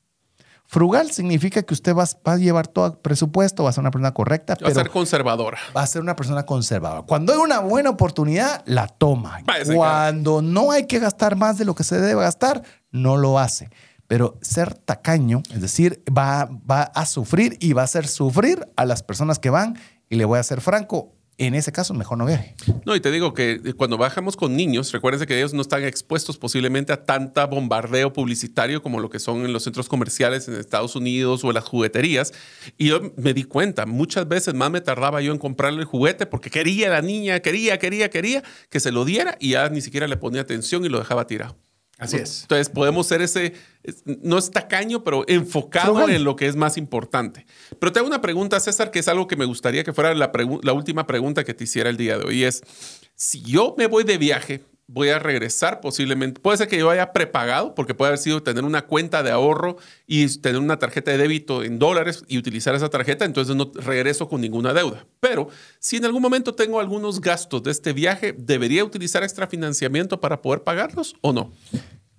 Frugal significa que usted va, a llevar todo el presupuesto, va a ser una persona correcta. Va a ser conservadora. Va a ser una persona conservadora. Cuando hay una buena oportunidad, la toma. Cuando no hay que gastar más de lo que se debe gastar, no lo hace. Pero ser tacaño, es decir, va, va a sufrir y va a hacer sufrir a las personas que van. Y le voy a ser franco, en ese caso mejor no viaje. No, y te digo que cuando bajamos con niños, recuérdense que ellos no están expuestos posiblemente a tanta bombardeo publicitario como lo que son en los centros comerciales en Estados Unidos o en las jugueterías. Y yo me di cuenta, muchas veces más me tardaba yo en comprarle el juguete porque quería la niña, quería, quería, quería que se lo diera y ya ni siquiera le ponía atención y lo dejaba tirado. Así es. Entonces podemos ser ese, no es tacaño, pero enfocado en lo que es más importante. Pero te hago una pregunta, César, que es algo que me gustaría que fuera la, la última pregunta que te hiciera el día de hoy. Es, si yo me voy de viaje, voy a regresar posiblemente. Puede ser que yo haya prepagado, porque puede haber sido tener una cuenta de ahorro y tener una tarjeta de débito en dólares y utilizar esa tarjeta, entonces no regreso con ninguna deuda. Pero si en algún momento tengo algunos gastos de este viaje, ¿debería utilizar extra financiamiento para poder pagarlos o no?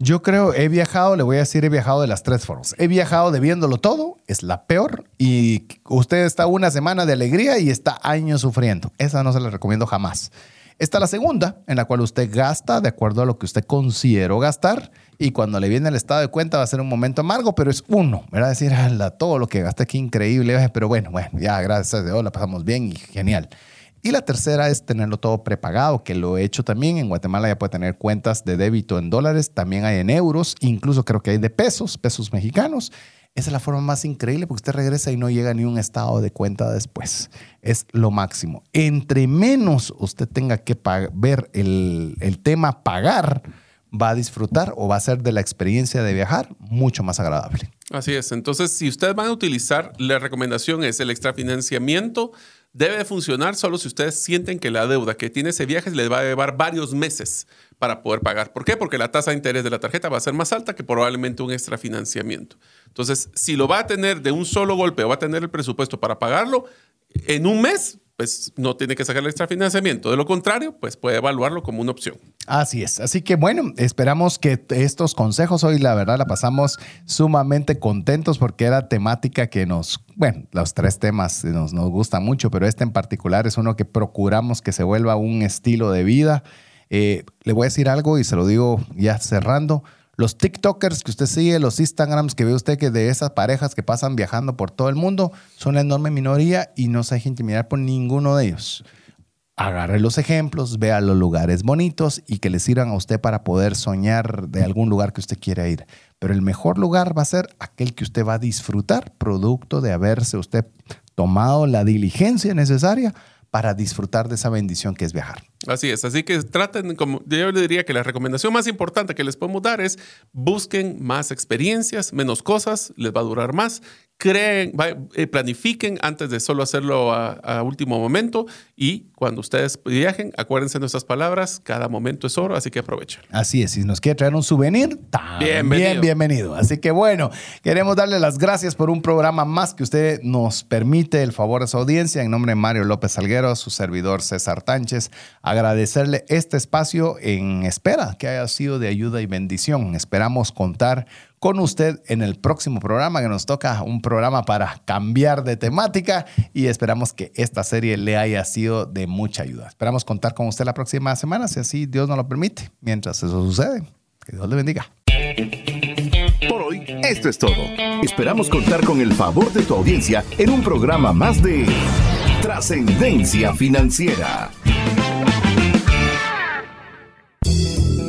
Yo creo, he viajado, le voy a decir, he viajado de las tres formas. He viajado debiéndolo todo, es la peor, y usted está una semana de alegría y está años sufriendo. Esa no se la recomiendo jamás. Está la segunda, en la cual usted gasta de acuerdo a lo que usted consideró gastar y cuando le viene el estado de cuenta va a ser un momento amargo, pero es uno, ¿verdad? Decir, todo lo que gasté aquí increíble, pero bueno, bueno, ya gracias a Dios la pasamos bien y genial. Y la tercera es tenerlo todo prepagado, que lo he hecho también. En Guatemala ya puede tener cuentas de débito en dólares, también hay en euros, incluso creo que hay de pesos, pesos mexicanos. Esa es la forma más increíble porque usted regresa y no llega ni un estado de cuenta después. Es lo máximo. Entre menos usted tenga que ver el, tema pagar, va a disfrutar o va a ser de la experiencia de viajar mucho más agradable. Así es. Entonces, si ustedes van a utilizar, la recomendación es el extrafinanciamiento debe funcionar solo si ustedes sienten que la deuda que tiene ese viaje les va a llevar varios meses para poder pagar. ¿Por qué? Porque la tasa de interés de la tarjeta va a ser más alta que probablemente un extra financiamiento. Entonces, si lo va a tener de un solo golpe o va a tener el presupuesto para pagarlo, en un mes pues no tiene que sacar el extra financiamiento. De lo contrario, pues puede evaluarlo como una opción. Así es. Así que bueno, esperamos que estos consejos hoy, la verdad, la pasamos sumamente contentos porque era temática que nos, bueno, los tres temas nos, nos gustan mucho, pero este en particular es uno que procuramos que se vuelva un estilo de vida. Eh, le voy a decir algo y se lo digo ya cerrando. Los TikTokers que usted sigue, los Instagrams que ve usted que de esas parejas que pasan viajando por todo el mundo, son la enorme minoría y no se deje intimidar por ninguno de ellos. Agarre los ejemplos, vea los lugares bonitos y que le sirvan a usted para poder soñar de algún lugar que usted quiera ir. Pero el mejor lugar va a ser aquel que usted va a disfrutar, producto de haberse usted tomado la diligencia necesaria para disfrutar de esa bendición que es viajar. Así es, así que traten, como yo le diría que la recomendación más importante que les podemos dar es busquen más experiencias, menos cosas, les va a durar más, creen, eh, planifiquen antes de solo hacerlo a, último momento y cuando ustedes viajen, acuérdense de nuestras palabras, cada momento es oro, así que aprovechen. Así es, si nos quiere traer un souvenir, también bienvenido. bienvenido. Así que bueno, queremos darle las gracias por un programa más que usted nos permite el favor de su audiencia. En nombre de Mario López Salguero, su servidor César Tánchez, agradecerle este espacio en espera que haya sido de ayuda y bendición. Esperamos contar con usted en el próximo programa que nos toca un programa para cambiar de temática y esperamos que esta serie le haya sido de mucha ayuda. Esperamos contar con usted la próxima semana, si así Dios nos lo permite. Mientras eso sucede, que Dios le bendiga. Por hoy, esto es todo. Esperamos contar con el favor de tu audiencia en un programa más de Trascendencia Financiera.